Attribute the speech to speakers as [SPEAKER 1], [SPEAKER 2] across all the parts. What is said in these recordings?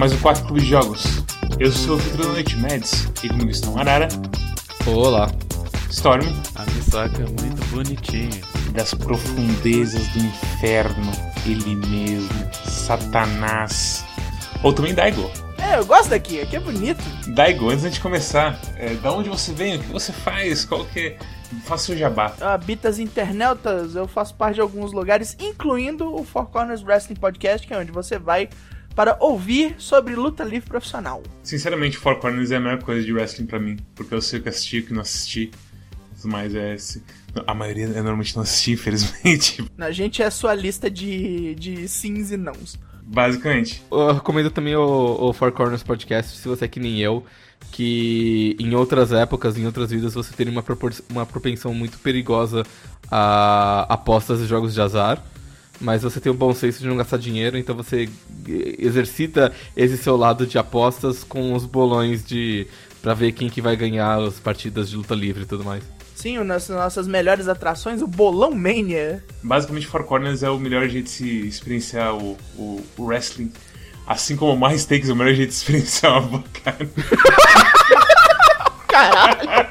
[SPEAKER 1] Mais um 4 Clube de Jogos. Eu sou o Vitor da Noite Mads e comigo estão Arara,
[SPEAKER 2] Olá.
[SPEAKER 1] Storm,
[SPEAKER 3] A Misaka é muito bonitinha.
[SPEAKER 1] das profundezas do inferno, ele mesmo, Satanás, ou também Daigo.
[SPEAKER 4] É, eu gosto daqui, aqui é bonito.
[SPEAKER 1] Daigo, antes de começar, é, da onde você vem, o que você faz, qual que é... Faça seu jabá.
[SPEAKER 4] Eu habito as internautas, eu faço parte de alguns lugares, incluindo o Four Corners Wrestling Podcast, que é onde você vai para ouvir sobre luta livre profissional.
[SPEAKER 1] Sinceramente, Four Corners é a melhor coisa de wrestling pra mim, porque eu sei o que assisti, o que não assisti. Mas é. A maioria eu normalmente não assisti, infelizmente.
[SPEAKER 4] A gente é a sua lista de, de sims e nãos.
[SPEAKER 1] Basicamente.
[SPEAKER 2] Eu recomendo também o, o Four Corners Podcast, se você é que nem eu, que em outras épocas, em outras vidas, você teria uma, uma propensão muito perigosa a apostas e jogos de azar. Mas você tem o bom senso de não gastar dinheiro, então você exercita esse seu lado de apostas com os bolões de. pra ver quem que vai ganhar as partidas de luta livre e tudo mais.
[SPEAKER 4] Sim, uma das nossas melhores atrações, o Bolão Mania.
[SPEAKER 1] Basicamente, Four Corners é o melhor jeito de se experienciar o, o, o wrestling. Assim como o mais takes é o melhor jeito de experienciar uma boa carne.
[SPEAKER 4] Caralho!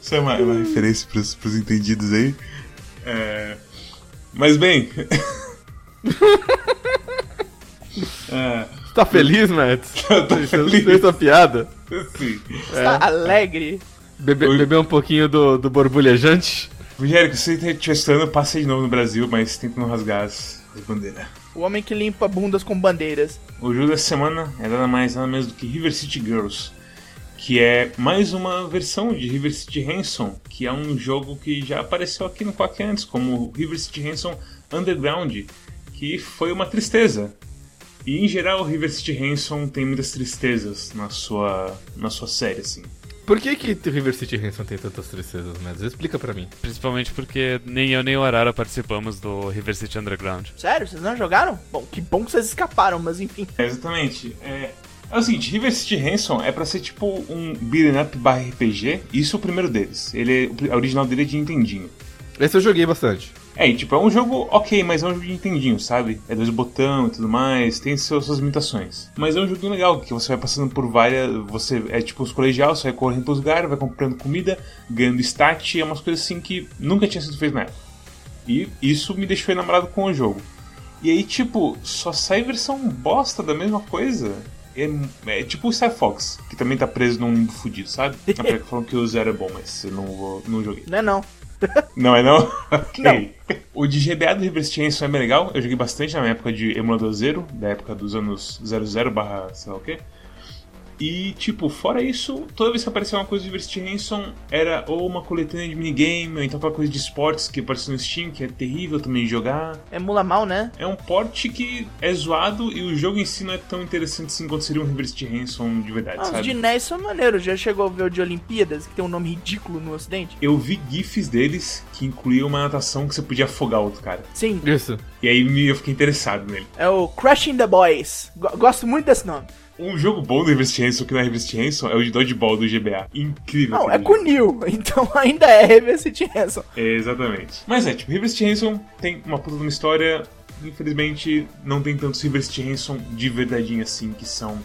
[SPEAKER 1] Isso é uma, é uma referência pros, pros entendidos aí. É, Mas bem. é,
[SPEAKER 2] tá feliz, Matt?
[SPEAKER 1] eu tô
[SPEAKER 2] Você
[SPEAKER 1] feliz.
[SPEAKER 2] fez essa piada?
[SPEAKER 1] Sim.
[SPEAKER 4] Está alegre.
[SPEAKER 2] Bebe,
[SPEAKER 1] Oi.
[SPEAKER 2] beber um pouquinho do, do borbulhejante?
[SPEAKER 1] Rogério, se você estiver estudando, passa aí de novo no Brasil, mas tenta não rasgar as, as bandeiras.
[SPEAKER 4] O homem que limpa bundas com bandeiras.
[SPEAKER 1] O jogo dessa semana é nada mais nada menos do que River City Girls, que é mais uma versão de River City Ransom, que é um jogo que já apareceu aqui no Quack antes, como River City Ransom Underground, que foi uma tristeza. E em geral, River City Ransom tem muitas tristezas na sua, na sua série, assim.
[SPEAKER 2] Por que que River City Ransom tem tantas tristezas, Mads? Explica pra mim.
[SPEAKER 3] Principalmente porque nem eu nem o Arara participamos do River City Underground.
[SPEAKER 4] Sério, vocês não jogaram? Bom, que bom que vocês escaparam, mas enfim.
[SPEAKER 1] É, exatamente. É, é o seguinte, River City Ransom é pra ser tipo um beat'em up barra RPG, isso é o primeiro deles. Ele é, a original dele é de Nintendinho.
[SPEAKER 2] Esse eu joguei bastante.
[SPEAKER 1] É, e, tipo, é um jogo ok, mas é um jogo de Nintendinho, sabe? É dois botão e tudo mais, tem seus, suas limitações. Mas é um joguinho legal, que você vai passando por várias. Você é tipo os colegiais, você vai correndo pelos lugares, vai comprando comida, ganhando stat, é umas coisas assim que nunca tinha sido feito na época. E isso me deixou enamorado com o jogo. E aí, tipo, só sai versão bosta da mesma coisa. É, é tipo o Star Fox, que também tá preso num limbo fudido, sabe? Apesar que falam que o Zero é bom, mas eu não, vou, não joguei.
[SPEAKER 4] Não é não.
[SPEAKER 1] Não é não? Ok.
[SPEAKER 4] Não.
[SPEAKER 1] O de GBA do City Ransom é bem legal. Eu joguei bastante na minha época de emulador zero, da época dos anos 00 barra sei lá o quê. E, tipo, fora isso, toda vez que aparecia uma coisa de River City Ransom, era ou uma coletânea de minigame, ou então aquela coisa de esportes que apareceu no Steam, que é terrível também de jogar.
[SPEAKER 4] Emula mal, né?
[SPEAKER 1] É um porte que é zoado e o jogo em si não é tão interessante assim quanto seria um River City Ransom de verdade,
[SPEAKER 4] Ah, os
[SPEAKER 1] sabe?
[SPEAKER 4] de NES são maneiros. Já chegou a ver o de Olimpíadas, que tem um nome ridículo no ocidente?
[SPEAKER 1] Eu vi GIFs deles que incluíam uma natação que você podia afogar outro cara.
[SPEAKER 4] Sim,
[SPEAKER 2] Isso.
[SPEAKER 1] E aí eu fiquei interessado nele.
[SPEAKER 4] é o Crushing the Boys. Go- gosto muito desse nome.
[SPEAKER 1] Um jogo bom do River City Ransom que não é Ransom é o de Dodgeball do GBA. Incrível.
[SPEAKER 4] Não, é com. Neil, então ainda é Ransom.
[SPEAKER 1] É, exatamente. Mas é, tipo, River City Ransom tem uma puta de uma história. Infelizmente, não tem tantos River City Ransom de verdadeinho assim que são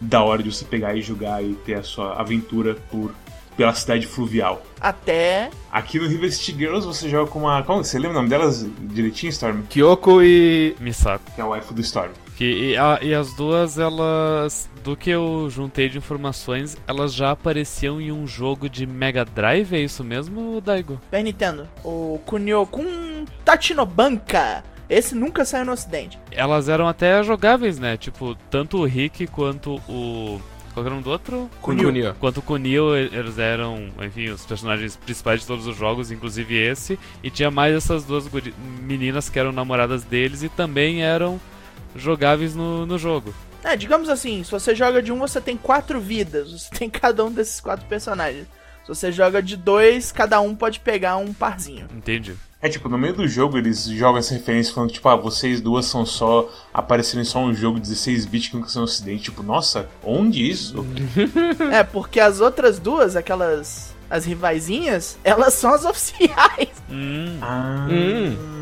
[SPEAKER 1] da hora de você pegar e jogar e ter a sua aventura por pela cidade fluvial.
[SPEAKER 4] Até.
[SPEAKER 1] Aqui no River City Girls você joga com uma. Como, você lembra o nome delas direitinho, Storm?
[SPEAKER 2] Kyoko e.
[SPEAKER 3] Misako.
[SPEAKER 1] Que é o waifu do Storm.
[SPEAKER 3] Que, e, a- e as duas, elas. Do que eu juntei de informações, elas já apareciam em um jogo de Mega Drive, é isso mesmo, Daigo?
[SPEAKER 4] Super Nintendo. O Kunio-kun Tachinobanka. Esse nunca saiu no ocidente.
[SPEAKER 3] Elas eram até jogáveis, né? Tipo, tanto o Rick quanto o. Qual que era o nome do outro?
[SPEAKER 2] Kunio. Kunio.
[SPEAKER 3] Quanto o Kunio, eles eram, enfim, os personagens principais de todos os jogos, inclusive esse. E tinha mais essas duas meninas que eram namoradas deles e também eram jogáveis no, no jogo.
[SPEAKER 4] É, digamos assim, se você joga de um, você tem quatro vidas. Você tem cada um desses quatro personagens. Se você joga de dois, cada um pode pegar um parzinho.
[SPEAKER 3] Entendi.
[SPEAKER 1] É tipo, no meio do jogo eles jogam essa referência falando, tipo, ah, vocês duas são só. apareceram em só um jogo 16 bits que nunca saiu no ocidente. Tipo, nossa, onde isso?
[SPEAKER 4] é, porque as outras duas, aquelas. As rivaizinhas, elas são as oficiais.
[SPEAKER 3] Hum,
[SPEAKER 1] Ah.
[SPEAKER 2] Hum.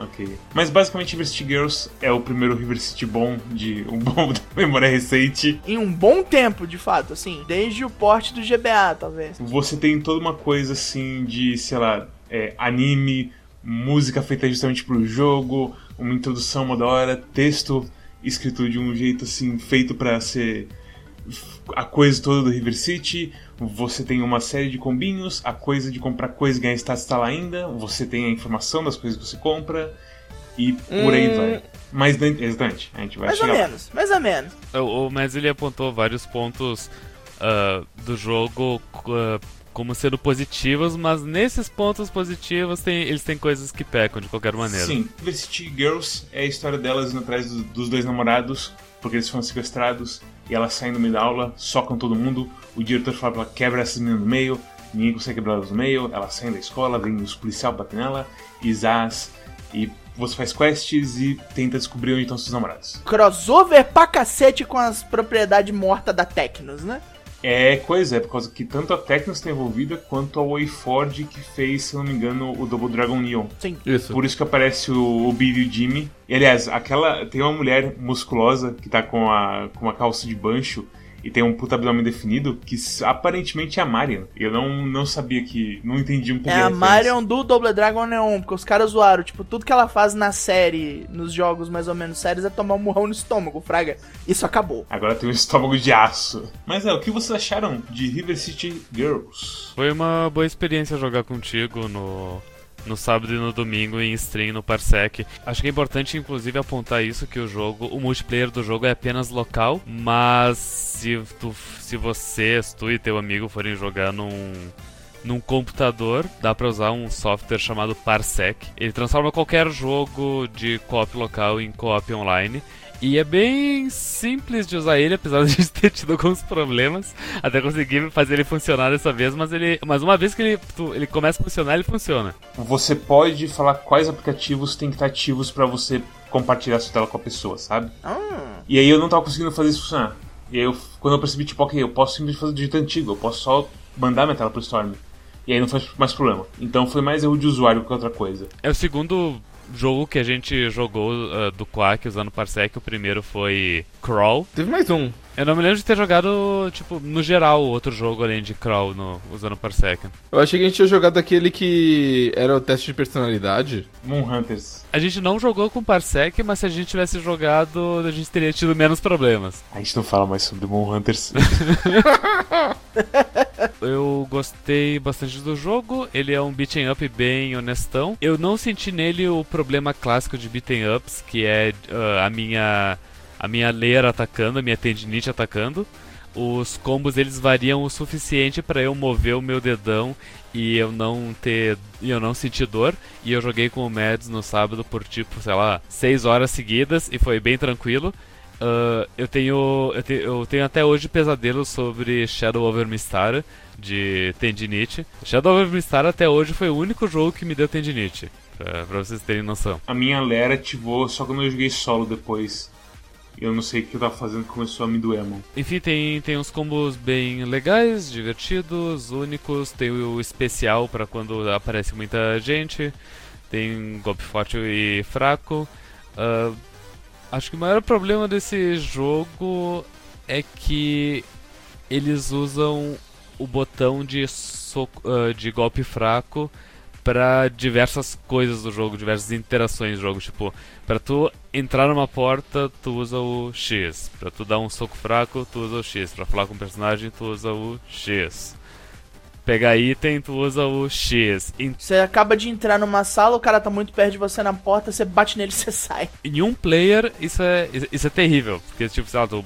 [SPEAKER 1] Ok. Mas basicamente River City Girls é o primeiro River City bom de um bom da memória recente.
[SPEAKER 4] Em um bom tempo, de fato, assim. Desde o porte do GBA, talvez.
[SPEAKER 1] Você tem toda uma coisa assim de, sei lá, é, anime, música feita justamente pro jogo, uma introdução uma da hora, texto escrito de um jeito assim, feito para ser a coisa toda do River City. Você tem uma série de combinhos, a coisa de comprar coisa e ganhar status está lá ainda. Você tem a informação das coisas que você compra e por aí
[SPEAKER 2] Hum.
[SPEAKER 1] vai. Mas não- exatamente, a gente vai
[SPEAKER 4] Mais ou
[SPEAKER 1] chegar lá.
[SPEAKER 4] menos, mais ou menos.
[SPEAKER 3] O, o Mads ele apontou vários pontos ah, do jogo ah, como sendo positivos, mas nesses pontos positivos tem, eles têm coisas que pecam de qualquer maneira.
[SPEAKER 1] Sim, River City Girls é a história delas indo atrás do- dos dois namorados, porque eles foram sequestrados e elas saem no meio da aula, socam todo mundo. O diretor fala pra ela quebra essas meninas no meio, ninguém consegue quebrar elas no meio. Elas saem da escola, vem os policiais bater nela, e zaz, e você faz quests e tenta descobrir onde estão seus namorados.
[SPEAKER 4] Crossover pra cacete com as propriedades mortas da Tecnos, né?
[SPEAKER 1] É coisa, é por causa que tanto a Tecnos está envolvida quanto a WayForge que fez, se não me engano, o Double Dragon Neon.
[SPEAKER 4] Sim.
[SPEAKER 2] Isso.
[SPEAKER 1] Por isso que aparece o, o Billy e o Jimmy. E aliás, aquela. Tem uma mulher musculosa que tá com, a, com uma calça de bancho e tem um puta abdômen definido, que aparentemente é a Marion. Eu não, não sabia que. Não entendi um pouco.
[SPEAKER 4] É a Marion do Double Dragon Neon, porque os caras zoaram. Tipo, tudo que ela faz na série, nos jogos mais ou menos sérios, é tomar um murrão no estômago, fraga. Isso acabou.
[SPEAKER 1] Agora tem um estômago de aço. Mas é, o que vocês acharam de River City Girls?
[SPEAKER 3] Foi uma boa experiência jogar contigo no, no sábado e no domingo em stream no Parsec. Acho que é importante, inclusive, apontar isso, que o jogo, o multiplayer do jogo é apenas local, mas se, tu, se você, tu e teu amigo forem jogar num, num computador, dá pra usar um software chamado Parsec. Ele transforma qualquer jogo de co-op local em co-op online. E é bem simples de usar ele, apesar de a gente ter tido alguns problemas até conseguir fazer ele funcionar dessa vez, mas ele. Mas uma vez que ele, tu- ele começa a funcionar, ele funciona.
[SPEAKER 1] Você pode falar quais aplicativos tem que estar ativos pra você compartilhar sua tela com a pessoa, sabe?
[SPEAKER 4] Ah,
[SPEAKER 1] E aí eu não tava conseguindo fazer isso funcionar. E aí eu, quando eu percebi, tipo, ok, eu posso simplesmente fazer do jeito antigo, eu posso só mandar minha tela pro Storm. E aí não faz mais problema. Então foi mais erro de usuário que outra coisa.
[SPEAKER 3] É o segundo jogo que a gente jogou ah, do Quack usando Parsec. O primeiro foi Crawl.
[SPEAKER 2] Teve mais um.
[SPEAKER 3] Eu não me lembro de ter jogado, tipo, no geral, outro jogo além de Crawl no, usando Parsec.
[SPEAKER 2] Eu achei que a gente tinha jogado aquele que era o teste de personalidade.
[SPEAKER 1] Moon Hunters.
[SPEAKER 3] A gente não jogou com Parsec, mas se a gente tivesse jogado, a gente teria tido menos problemas.
[SPEAKER 1] A gente não fala mais sobre Moon Hunters.
[SPEAKER 3] Eu gostei bastante do jogo. Ele é um beat'em up bem honestão. Eu não senti nele o problema clássico de beat'em ups, que é ah, a minha a minha leira atacando, a minha tendinite atacando. Os combos eles variam o suficiente para eu mover o meu dedão e eu não ter e eu não sentir dor. E eu joguei com o Mads no sábado por tipo, sei lá, 6 horas seguidas e foi bem tranquilo. Ah, eu, tenho, eu, te- eu tenho até hoje pesadelos sobre Shadow Over Mistara de tendinite. Shadow Over Mistara até hoje foi o único jogo que me deu tendinite, pra, pra vocês terem noção.
[SPEAKER 1] a minha Lera ativou só quando eu joguei solo depois. Eu não sei o que eu tava fazendo, começou a me doer mão.
[SPEAKER 3] Enfim, tem, tem uns combos bem legais, divertidos, únicos. Tem o especial pra quando aparece muita gente. Tem golpe forte e fraco. Ah, acho que o maior problema desse jogo é que eles usam o botão de, soco, ah, de golpe fraco para diversas coisas do jogo, diversas interações do jogo. Tipo, Pra tu entrar numa porta, tu usa o X. Pra tu dar um soco fraco, tu usa o X. Pra falar com o personagem, tu usa o X. Pegar item, tu usa o X.
[SPEAKER 4] Você acaba de entrar numa sala, o cara tá muito perto de você na porta, você bate nele e você sai.
[SPEAKER 3] em um player, isso é, isso é terrível. Porque, tipo, sei lá, tu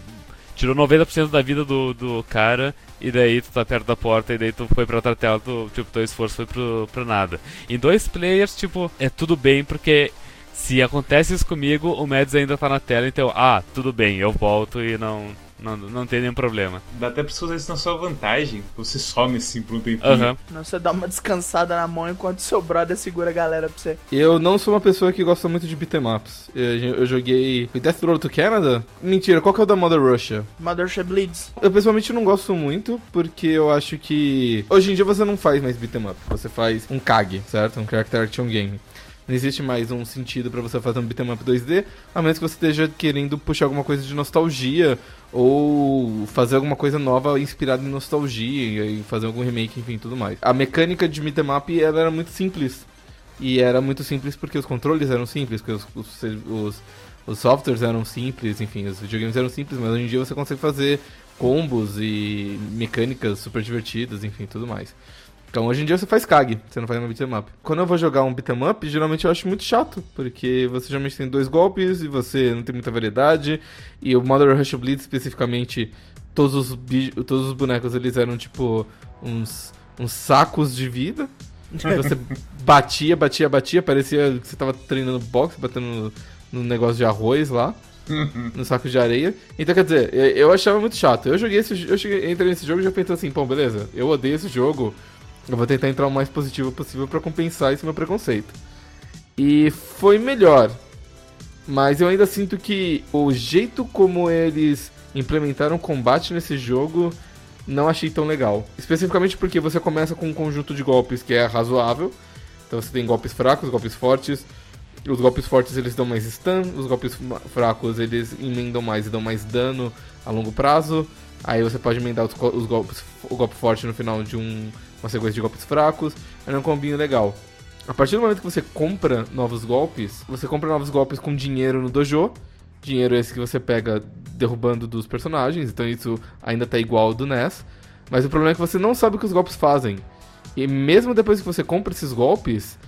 [SPEAKER 3] tirou 90% da vida do, do cara, e daí tu tá perto da porta, e daí tu foi pra outra tela, tu, tipo, teu esforço foi pro, pro nada. Em dois players, tipo, é tudo bem, porque se acontece isso comigo, o Mads ainda tá na tela, então, ah, tudo bem, eu volto e não, não, não tem nenhum problema.
[SPEAKER 1] Dá até pra você usar isso na sua vantagem. Você some assim por um tempinho.
[SPEAKER 3] Aham.
[SPEAKER 4] Você dá uma descansada na mão enquanto seu brother segura a galera pra você.
[SPEAKER 2] Eu não sou uma pessoa que gosta muito de beat'em ups. Eu, eu joguei Death Road to Canada? Mentira, qual que é o da Mother Russia?
[SPEAKER 4] Mothership Bleeds.
[SPEAKER 2] Eu pessoalmente não gosto muito, porque eu acho que. Hoje em dia você não faz mais beat'em up, você faz um KAG, certo? Um Character Action Game. Não existe mais um sentido pra você fazer um beat'em up 2D, a menos que você esteja querendo puxar alguma coisa de nostalgia ou fazer alguma coisa nova inspirada em nostalgia e fazer algum remake, enfim, tudo mais. A mecânica de beat'em up ela era muito simples. E era muito simples porque os controles eram simples, porque os, os, os, os softwares eram simples, enfim, os videogames eram simples, mas hoje em dia você consegue fazer combos e mecânicas super divertidas, enfim, tudo mais. Então hoje em dia você faz KAG, você não faz uma beat'em up. Quando eu vou jogar um beat'em up, geralmente eu acho muito chato, porque você geralmente tem dois golpes e você não tem muita variedade. E o Mother Rush Bleed especificamente, todos os, todos os bonecos eles eram tipo uns, uns sacos de vida. Você batia, batia, batia, parecia que você tava treinando boxe, batendo no, no negócio de arroz lá. no saco de areia. Então, quer dizer, eu achava muito chato. Eu joguei esse eu cheguei, entrei nesse jogo e já pensei assim, pô, beleza, eu odeio esse jogo. Eu vou tentar entrar o mais positivo possível para compensar esse meu preconceito. E foi melhor. Mas eu ainda sinto que o jeito como eles implementaram combate nesse jogo não achei tão legal. Especificamente porque você começa com um conjunto de golpes que é razoável. Então você tem golpes fracos, golpes fortes. Os golpes fortes eles dão mais stun, os golpes fracos eles emendam mais e dão mais dano a longo prazo. Aí você pode emendar os, os golpes, o golpe forte no final de um, uma sequência de golpes fracos. É um combinho legal. A partir do momento que você compra novos golpes, você compra novos golpes com dinheiro no dojo. Dinheiro esse que você pega derrubando dos personagens, então isso ainda tá igual ao do NES. Mas o problema é que você não sabe o que os golpes fazem. E mesmo depois que você compra esses golpes,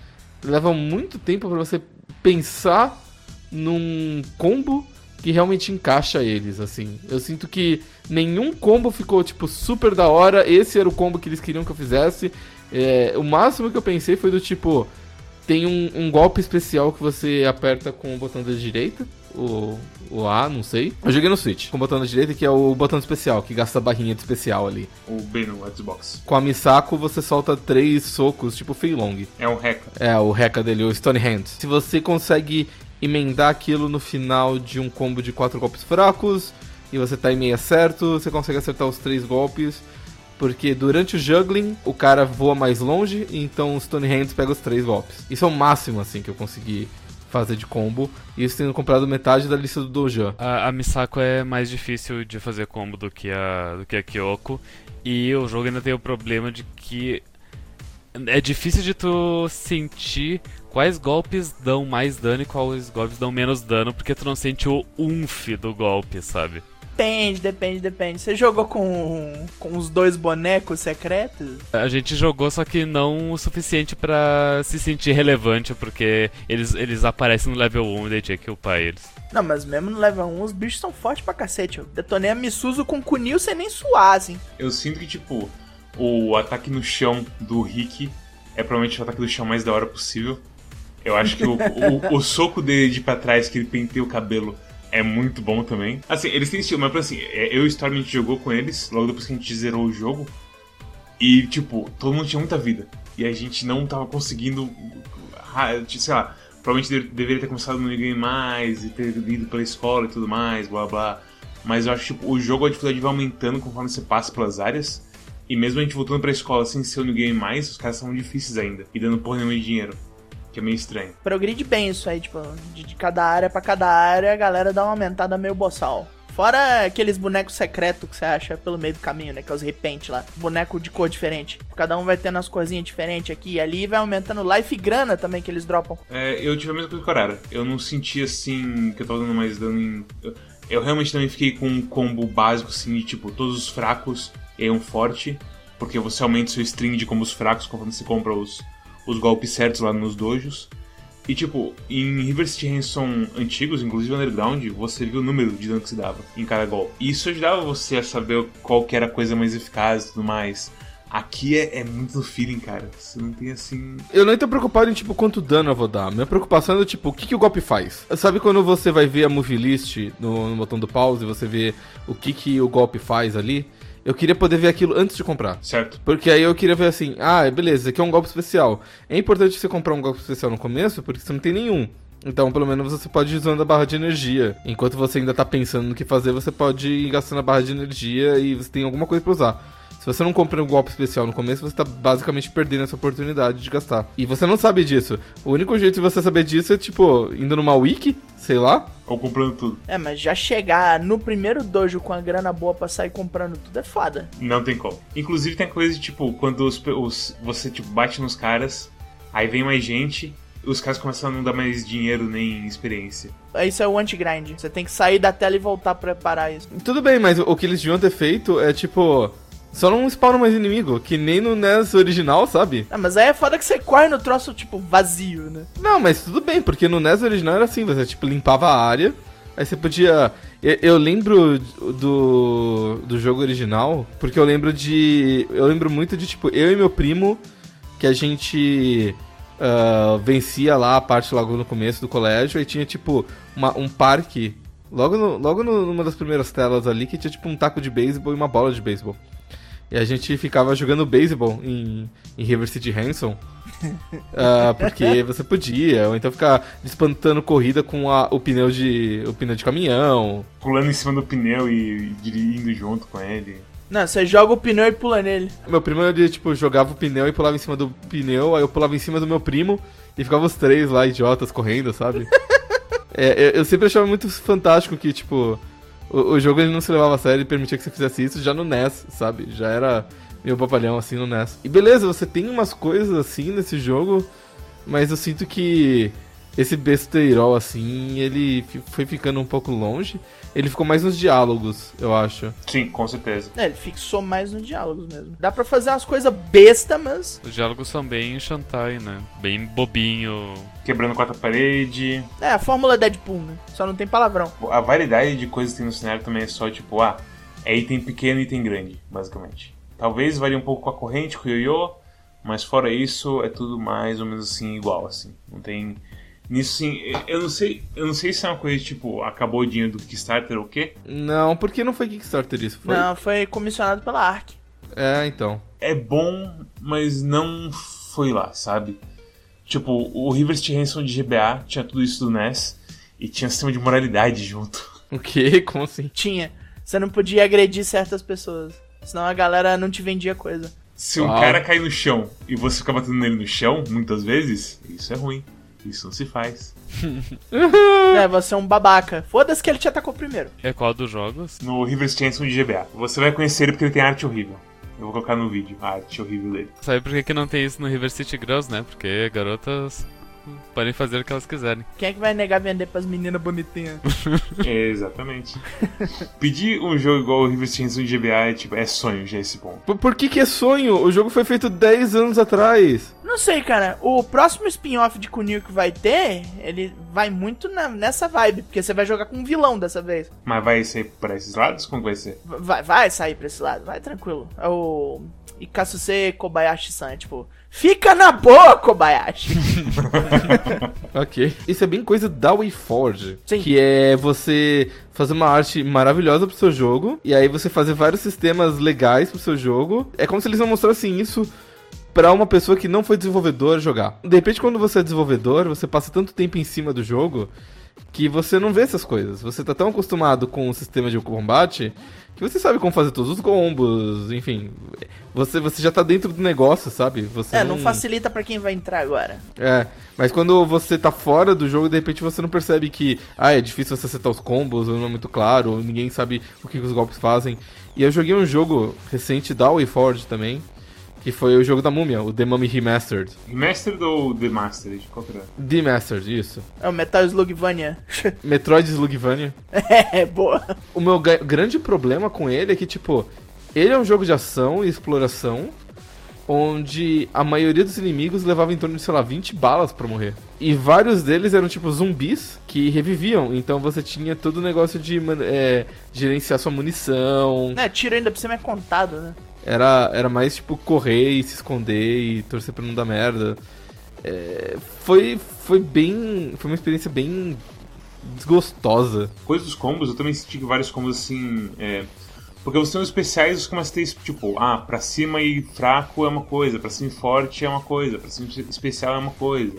[SPEAKER 2] leva muito tempo para você pensar num combo que realmente encaixa eles, assim. Eu sinto que nenhum combo ficou, tipo, super da hora. Esse era o combo que eles queriam que eu fizesse. É, o máximo que eu pensei foi do tipo: tem um, um, golpe especial que você aperta com o botão da direita. O, o A, não sei. Eu joguei no Switch, com o botão da direita, que é o botão especial, que gasta a barrinha de especial ali.
[SPEAKER 1] O B no Xbox.
[SPEAKER 2] Com a Misako, você solta três socos, tipo Fei Long.
[SPEAKER 1] É um Rekka.
[SPEAKER 2] É, o Rekka dele, o Stone Hand. Se você consegue emendar aquilo no final de um combo de quatro golpes fracos e você tá em meia certo, você consegue acertar os três golpes. Porque durante o juggling, o cara voa mais longe, então os Stone Hands pega os três golpes. Isso é o máximo, assim, que eu consegui fazer de combo. E isso tendo comprado metade da lista do Dojan.
[SPEAKER 3] A, a Misako é mais difícil de fazer combo do que, a, do que a Kyoko. E o jogo ainda tem o problema de que é difícil de tu sentir quais golpes dão mais dano e quais golpes dão menos dano, porque tu não sente o umf do golpe, sabe?
[SPEAKER 4] Depende, depende, depende. Você jogou com, com os dois bonecos secretos?
[SPEAKER 3] A gente jogou, só que não o suficiente para se sentir relevante, porque eles, eles aparecem no level 1 e daí tinha que upar eles.
[SPEAKER 4] Não, mas mesmo no level 1 os bichos são fortes pra cacete. Eu detonei a Misuzu com Kunil sem nem suar, assim.
[SPEAKER 1] Eu sinto que, tipo, o ataque no chão do Rick é provavelmente o ataque do chão mais da hora possível. Eu acho que o, o, o soco dele de pra trás, que ele penteia o cabelo, é muito bom também. Assim, eles têm estilo, mas assim, é, eu e Storm a gente jogou com eles logo depois que a gente zerou o jogo. E, tipo, todo mundo tinha muita vida. E a gente não tava conseguindo. Sei lá, provavelmente deveria ter começado no game mais e ter ido pela escola e tudo mais, blá blá. Mas eu acho que tipo, o jogo a dificuldade vai aumentando conforme você passa pelas áreas. E mesmo a gente voltando pra escola sem ser Game Mais, os caras são difíceis ainda. E dando porra nenhuma de dinheiro. Que é meio estranho.
[SPEAKER 4] Progride bem isso aí, tipo, de, de cada área para cada área, a galera dá uma aumentada meio boçal. Fora aqueles bonecos secretos que você acha pelo meio do caminho, né? Que é os repente lá. Boneco de cor diferente. Cada um vai tendo as corzinhas diferentes aqui e ali e vai aumentando life e grana também que eles dropam.
[SPEAKER 1] É, eu tive a mesma coisa com Arara. Eu não senti assim que eu tava dando mais dano em. Eu realmente também fiquei com um combo básico, assim, de tipo, todos os fracos e um forte, porque você aumenta seu string de combos fracos conforme você compra os, os golpes certos lá nos dojos. E tipo, em River City Ransom antigos, inclusive Underground, você viu o número de dano que se dava em cada golpe. E isso ajudava você a saber qual era a coisa mais eficaz e tudo mais. Aqui é, é, muito feeling, cara. Você não tem assim.
[SPEAKER 2] Eu não tô preocupado em, tipo, quanto dano eu vou dar. Minha preocupação é, tipo, o que, que o golpe faz? Sabe quando você vai ver a movie list no, no botão do pause e você vê o que, que o golpe faz ali? Eu queria poder ver aquilo antes de comprar.
[SPEAKER 1] Certo.
[SPEAKER 2] Porque aí eu queria ver assim, ah, beleza, esse aqui é um golpe especial. É importante você comprar um golpe especial no começo, porque você não tem nenhum. Então, pelo menos você pode ir usando a barra de energia. Enquanto você ainda tá pensando no que fazer, você pode ir gastando a barra de energia e você tem alguma coisa pra usar. Se você não compra um golpe especial no começo, você tá basicamente perdendo essa oportunidade de gastar. E você não sabe disso. O único jeito de você saber disso é, tipo, indo numa wiki, sei lá.
[SPEAKER 1] Ou comprando tudo.
[SPEAKER 4] É, mas já chegar no primeiro dojo com a grana boa pra sair comprando tudo é foda.
[SPEAKER 1] Não tem como. Inclusive tem coisa de, tipo, quando os, os- você tipo, bate nos caras, aí vem mais gente, os caras começam a não dar mais dinheiro nem experiência.
[SPEAKER 4] Isso é o anti-grind. Você tem que sair da tela e voltar pra preparar isso.
[SPEAKER 2] Tudo bem, mas o que eles deviam ter feito é, tipo... Só não spawnam mais inimigo, que nem no NES original, sabe?
[SPEAKER 4] Ah, mas aí é foda que você corre no troço, tipo, vazio, né?
[SPEAKER 2] Não, mas tudo bem, porque no NES original era assim, você tipo limpava a área, aí você podia. Eu, eu lembro do, do jogo original, porque eu lembro de. Eu lembro muito de tipo, eu e meu primo, que a gente ah, vencia lá a parte logo no começo do colégio, aí tinha tipo uma- um parque. Logo, no, logo no- numa das primeiras telas ali, que tinha tipo um taco de beisebol e uma bola de beisebol. E a gente ficava jogando beisebol em, em River City Hanson. Ah, porque você podia, ou então ficar espantando corrida com a- o pneu de o pneu de caminhão.
[SPEAKER 1] Pulando em cima do pneu e, e indo junto com ele.
[SPEAKER 4] Não, você joga o pneu e pula nele.
[SPEAKER 2] Meu primo ele, tipo jogava o pneu e pulava em cima do pneu, aí eu pulava em cima do meu primo e ficava os três lá idiotas correndo, sabe? É, eu, eu sempre achava muito fantástico que tipo o, o jogo ele não se levava a sério e permitia que você fizesse isso já no NES, sabe? Já era meio papalhão assim no NES. E beleza, você tem umas coisas assim nesse jogo, mas eu sinto que esse besteirol assim, ele foi ficando um pouco longe. Ele ficou mais nos diálogos, eu acho.
[SPEAKER 1] Sim, com certeza.
[SPEAKER 4] É, ele fixou mais nos diálogos mesmo. Dá pra fazer umas coisas besta, mas.
[SPEAKER 3] Os diálogos são bem Shantai, né? Bem bobinho.
[SPEAKER 1] Quebrando quarta parede.
[SPEAKER 4] É, a fórmula Deadpool, né? Só não tem palavrão.
[SPEAKER 1] A variedade de coisas que tem no cenário também é só tipo, ah, é item pequeno e item grande, basicamente. Talvez varie um pouco com a corrente, com o ioiô, mas fora isso é tudo mais ou menos assim igual, assim. Não tem. Nisso sim, eu não sei. Eu não sei se é uma coisa tipo, acabou o dinheiro do Kickstarter ou o quê.
[SPEAKER 2] Não, porque não foi Kickstarter isso? Foi?
[SPEAKER 4] Não, foi comissionado pela ARC.
[SPEAKER 2] É, então.
[SPEAKER 1] É bom, mas não foi lá, sabe? Tipo, o River Ransom de GBA tinha tudo isso do NES e tinha sistema de moralidade junto.
[SPEAKER 2] O quê? Como assim?
[SPEAKER 4] Tinha. Você não podia agredir certas pessoas. Senão a galera não te vendia coisa.
[SPEAKER 1] Se um
[SPEAKER 2] Uau.
[SPEAKER 1] cara cair no chão e você ficar batendo nele no chão, muitas vezes, isso é ruim. Isso não se faz.
[SPEAKER 4] É, você é um babaca. Foda-se que ele te atacou primeiro.
[SPEAKER 3] É qual dos jogos?
[SPEAKER 1] No River City Ransom de GBA. Você vai conhecer ele porque ele tem arte horrível. Eu vou colocar no vídeo a arte horrível dele.
[SPEAKER 3] Sabe por que, que não tem isso no River City Girls, né? Porque garotas podem fazer o que elas quiserem.
[SPEAKER 4] Quem é que vai negar vender pras meninas bonitinhas?
[SPEAKER 1] Exatamente. Pedir um jogo igual o River City Ransom de GBA é, tipo, é sonho já esse ponto.
[SPEAKER 2] Por, por que que é sonho? O jogo foi feito 10 anos atrás.
[SPEAKER 4] Não sei, cara. O próximo spin-off de Kunio que vai ter, ele vai muito na- nessa vibe. Porque você vai jogar com um vilão dessa vez.
[SPEAKER 1] Mas vai ser pra esses lados? Como vai ser?
[SPEAKER 4] Vai, vai sair pra esse lado, vai tranquilo. É o Ikasuse Kobayashi-san, é tipo... Fica na boa, Kobayashi!
[SPEAKER 2] Ok. Isso é bem coisa da WayForge.
[SPEAKER 4] Sim.
[SPEAKER 2] Que é você fazer uma arte maravilhosa pro seu jogo. E aí você fazer vários sistemas legais pro seu jogo. É como se eles não mostrassem isso pra uma pessoa que não foi desenvolvedor jogar. De repente, quando você é desenvolvedor, você passa tanto tempo em cima do jogo que você não vê essas coisas. Você tá tão acostumado com o sistema de combate que você sabe como fazer todos os combos, enfim. Você, você já tá dentro do negócio, sabe? Você
[SPEAKER 4] é, não facilita pra quem vai entrar agora.
[SPEAKER 2] é, mas quando você tá fora do jogo, de repente você não percebe que, ah, é difícil você acertar os combos, ou não é muito claro, ou ninguém sabe o que, que os golpes fazem. E eu joguei um jogo recente da WayForge também, que foi o jogo da múmia, o The Mummy Remastered.
[SPEAKER 1] Remastered ou Demastered? Qual que era?
[SPEAKER 2] Demastered, isso.
[SPEAKER 4] É o Metal Slugvania.
[SPEAKER 2] Metroid Slugvania.
[SPEAKER 4] é, boa.
[SPEAKER 2] O meu grande problema com ele é que, tipo, ele é um jogo de ação e exploração, onde a maioria dos inimigos levava em torno de, sei lá, 20 balas pra morrer. E vários deles eram, tipo, zumbis que reviviam. Então você tinha todo o negócio de é, gerenciar sua munição.
[SPEAKER 4] É, tiro ainda pra cima é contado, né?
[SPEAKER 2] Era, era mais, tipo, correr e se esconder e torcer pra não dar merda. É, foi, foi bem... Foi uma experiência bem desgostosa.
[SPEAKER 1] Coisa dos combos, eu também senti que vários combos assim. É... Porque você tem os especiais, você começa a ter tipo, ah, pra cima e fraco é uma coisa, pra cima e forte é uma coisa, pra cima especial é uma coisa.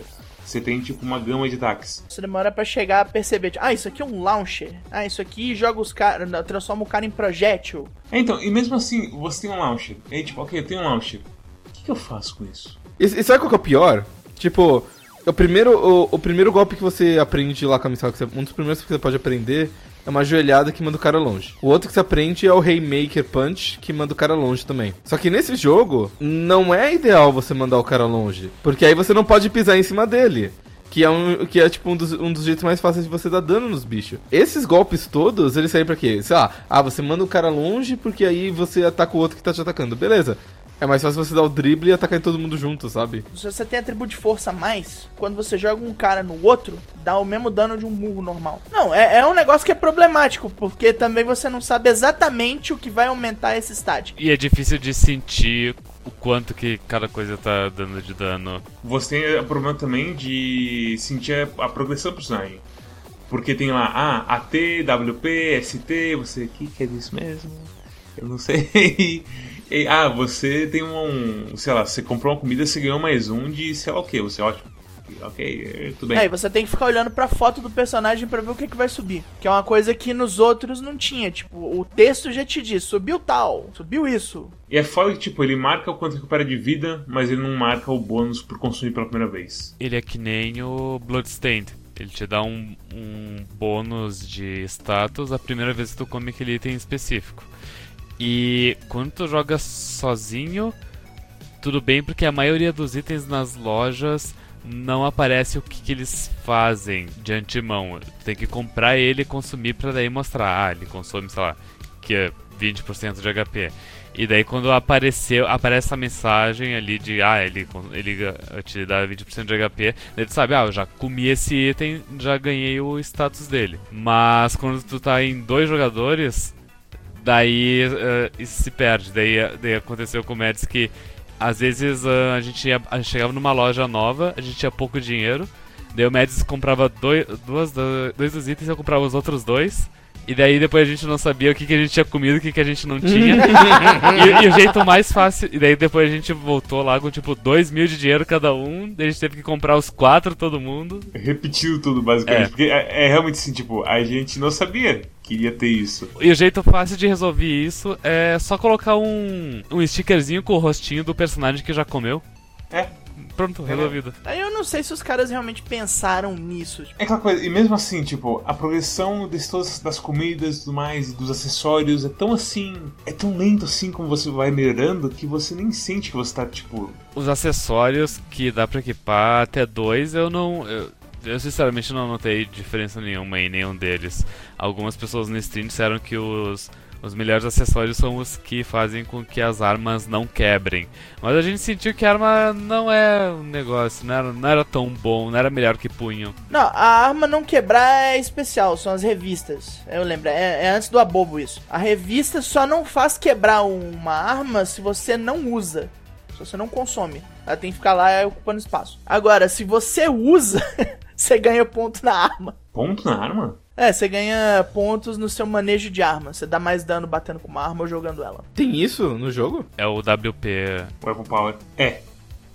[SPEAKER 1] Você tem tipo uma gama de ataques.
[SPEAKER 4] Você demora pra chegar a perceber, tipo, ah, isso aqui é um launcher. Ah, isso aqui joga os caras, transforma o cara em projétil.
[SPEAKER 1] É, então, e mesmo assim, você tem um launcher. E aí, tipo, ok, eu tenho um launcher. O que, que eu faço com isso?
[SPEAKER 2] E, e sabe qual que é o pior? Tipo, o primeiro, o, o primeiro golpe que você aprende lá com a missão, que você- um dos primeiros que você pode aprender é uma joelhada que manda o cara longe. O outro que você aprende é o Haymaker Punch, que manda o cara longe também. Só que nesse jogo, não é ideal você mandar o cara longe. Porque aí você não pode pisar em cima dele. Que é, um, que é tipo um dos, um dos jeitos mais fáceis de você dar dano nos bichos. Esses golpes todos, eles saem pra quê? Sei lá, ah, você manda o cara longe porque aí você ataca o outro que tá te atacando. Beleza. É mais fácil você dar o drible e atacar em todo mundo junto, sabe?
[SPEAKER 4] Se você tem atributo de força a mais, quando você joga um cara no outro, dá o mesmo dano de um murro normal. Não, é, é um negócio que é problemático, porque também você não sabe exatamente o que vai aumentar esse stat.
[SPEAKER 3] E é difícil de sentir o quanto que cada coisa tá dando de dano.
[SPEAKER 1] Você tem o problema também de sentir a, a progressão do personagem. Porque tem lá, ah, AT, WP, ST, você, o que, que é isso mesmo? Eu não sei. E, ah, você tem um, sei lá, você comprou uma comida, você ganhou mais um de sei lá o que, você, ótimo. Ok, tudo bem.
[SPEAKER 4] É, e você tem que ficar olhando pra foto do personagem pra ver o que, que vai subir. Que é uma coisa que nos outros não tinha. Tipo, o texto já te diz, subiu tal, subiu isso.
[SPEAKER 1] E é foda que, tipo, ele marca o quanto recupera de vida, mas ele não marca o bônus por consumir pela primeira vez.
[SPEAKER 3] Ele é que nem o Bloodstained. Ele te dá um, um bônus de status a primeira vez que tu come aquele item específico. E quando tu joga sozinho, tudo bem, porque a maioria dos itens nas lojas não aparece o que, que eles fazem de antemão. Tu tem que comprar ele e consumir pra daí mostrar. Ah, ele consome, sei lá, que é 20% de HP. E daí quando apareceu, aparece a mensagem ali de ah, ele, ele eh, te dá 20% de HP, daí tu sabe, ah, eu já comi esse item, já ganhei o status dele. Mas quando tu tá em dois jogadores, daí eh, isso se perde. Daí, daí aconteceu com o Mads que às vezes eh, a, gente ia- a gente chegava numa loja nova, a gente tinha pouco dinheiro, daí o Mads comprava dois, duas, dois dos itens e eu comprava os outros dois. E daí depois a gente não sabia o que, que a gente tinha comido e o que, que a gente não tinha. e, e o jeito mais fácil. E daí depois a gente voltou lá com tipo 2 mil de dinheiro cada um. Daí a gente teve que comprar os quatro todo mundo.
[SPEAKER 1] Repetindo tudo, basicamente.
[SPEAKER 3] É.
[SPEAKER 1] Porque é, é realmente assim, tipo, a gente não sabia que ia ter isso.
[SPEAKER 3] E o jeito fácil de resolver isso é só colocar um, um stickerzinho com o rostinho do personagem que já comeu.
[SPEAKER 1] É.
[SPEAKER 3] Pronto, resolvido.
[SPEAKER 4] Aí eu não sei se os caras realmente pensaram nisso. Tipo,
[SPEAKER 1] É aquela coisa, e mesmo assim, tipo, a progressão de todas das comidas e tudo mais, e dos acessórios, é tão assim, é tão lento assim como você vai melhorando que você nem sente que você tá, tipo.
[SPEAKER 3] Os acessórios que dá pra equipar até dois, eu não. Eu, eu sinceramente não notei diferença nenhuma em nenhum deles. Algumas pessoas no stream disseram que os, os melhores acessórios são os que fazem com que as armas não quebrem. Mas a gente sentiu que a arma não é um negócio, não era, não era tão bom, não era melhor que punho.
[SPEAKER 4] Não, a arma não quebrar é especial, são as revistas. Eu lembro, é, é antes do abobo isso. A revista só não faz quebrar uma arma se você não usa. Se você não consome. Ela tem que ficar lá ocupando espaço. Agora, se você usa, você ganha ponto na arma.
[SPEAKER 1] Ponto na arma?
[SPEAKER 4] É, você ganha pontos no seu manejo de arma. Você dá mais dano batendo com uma arma ou jogando ela.
[SPEAKER 2] Tem isso no jogo?
[SPEAKER 3] É o WP.
[SPEAKER 1] Weapon Power. É.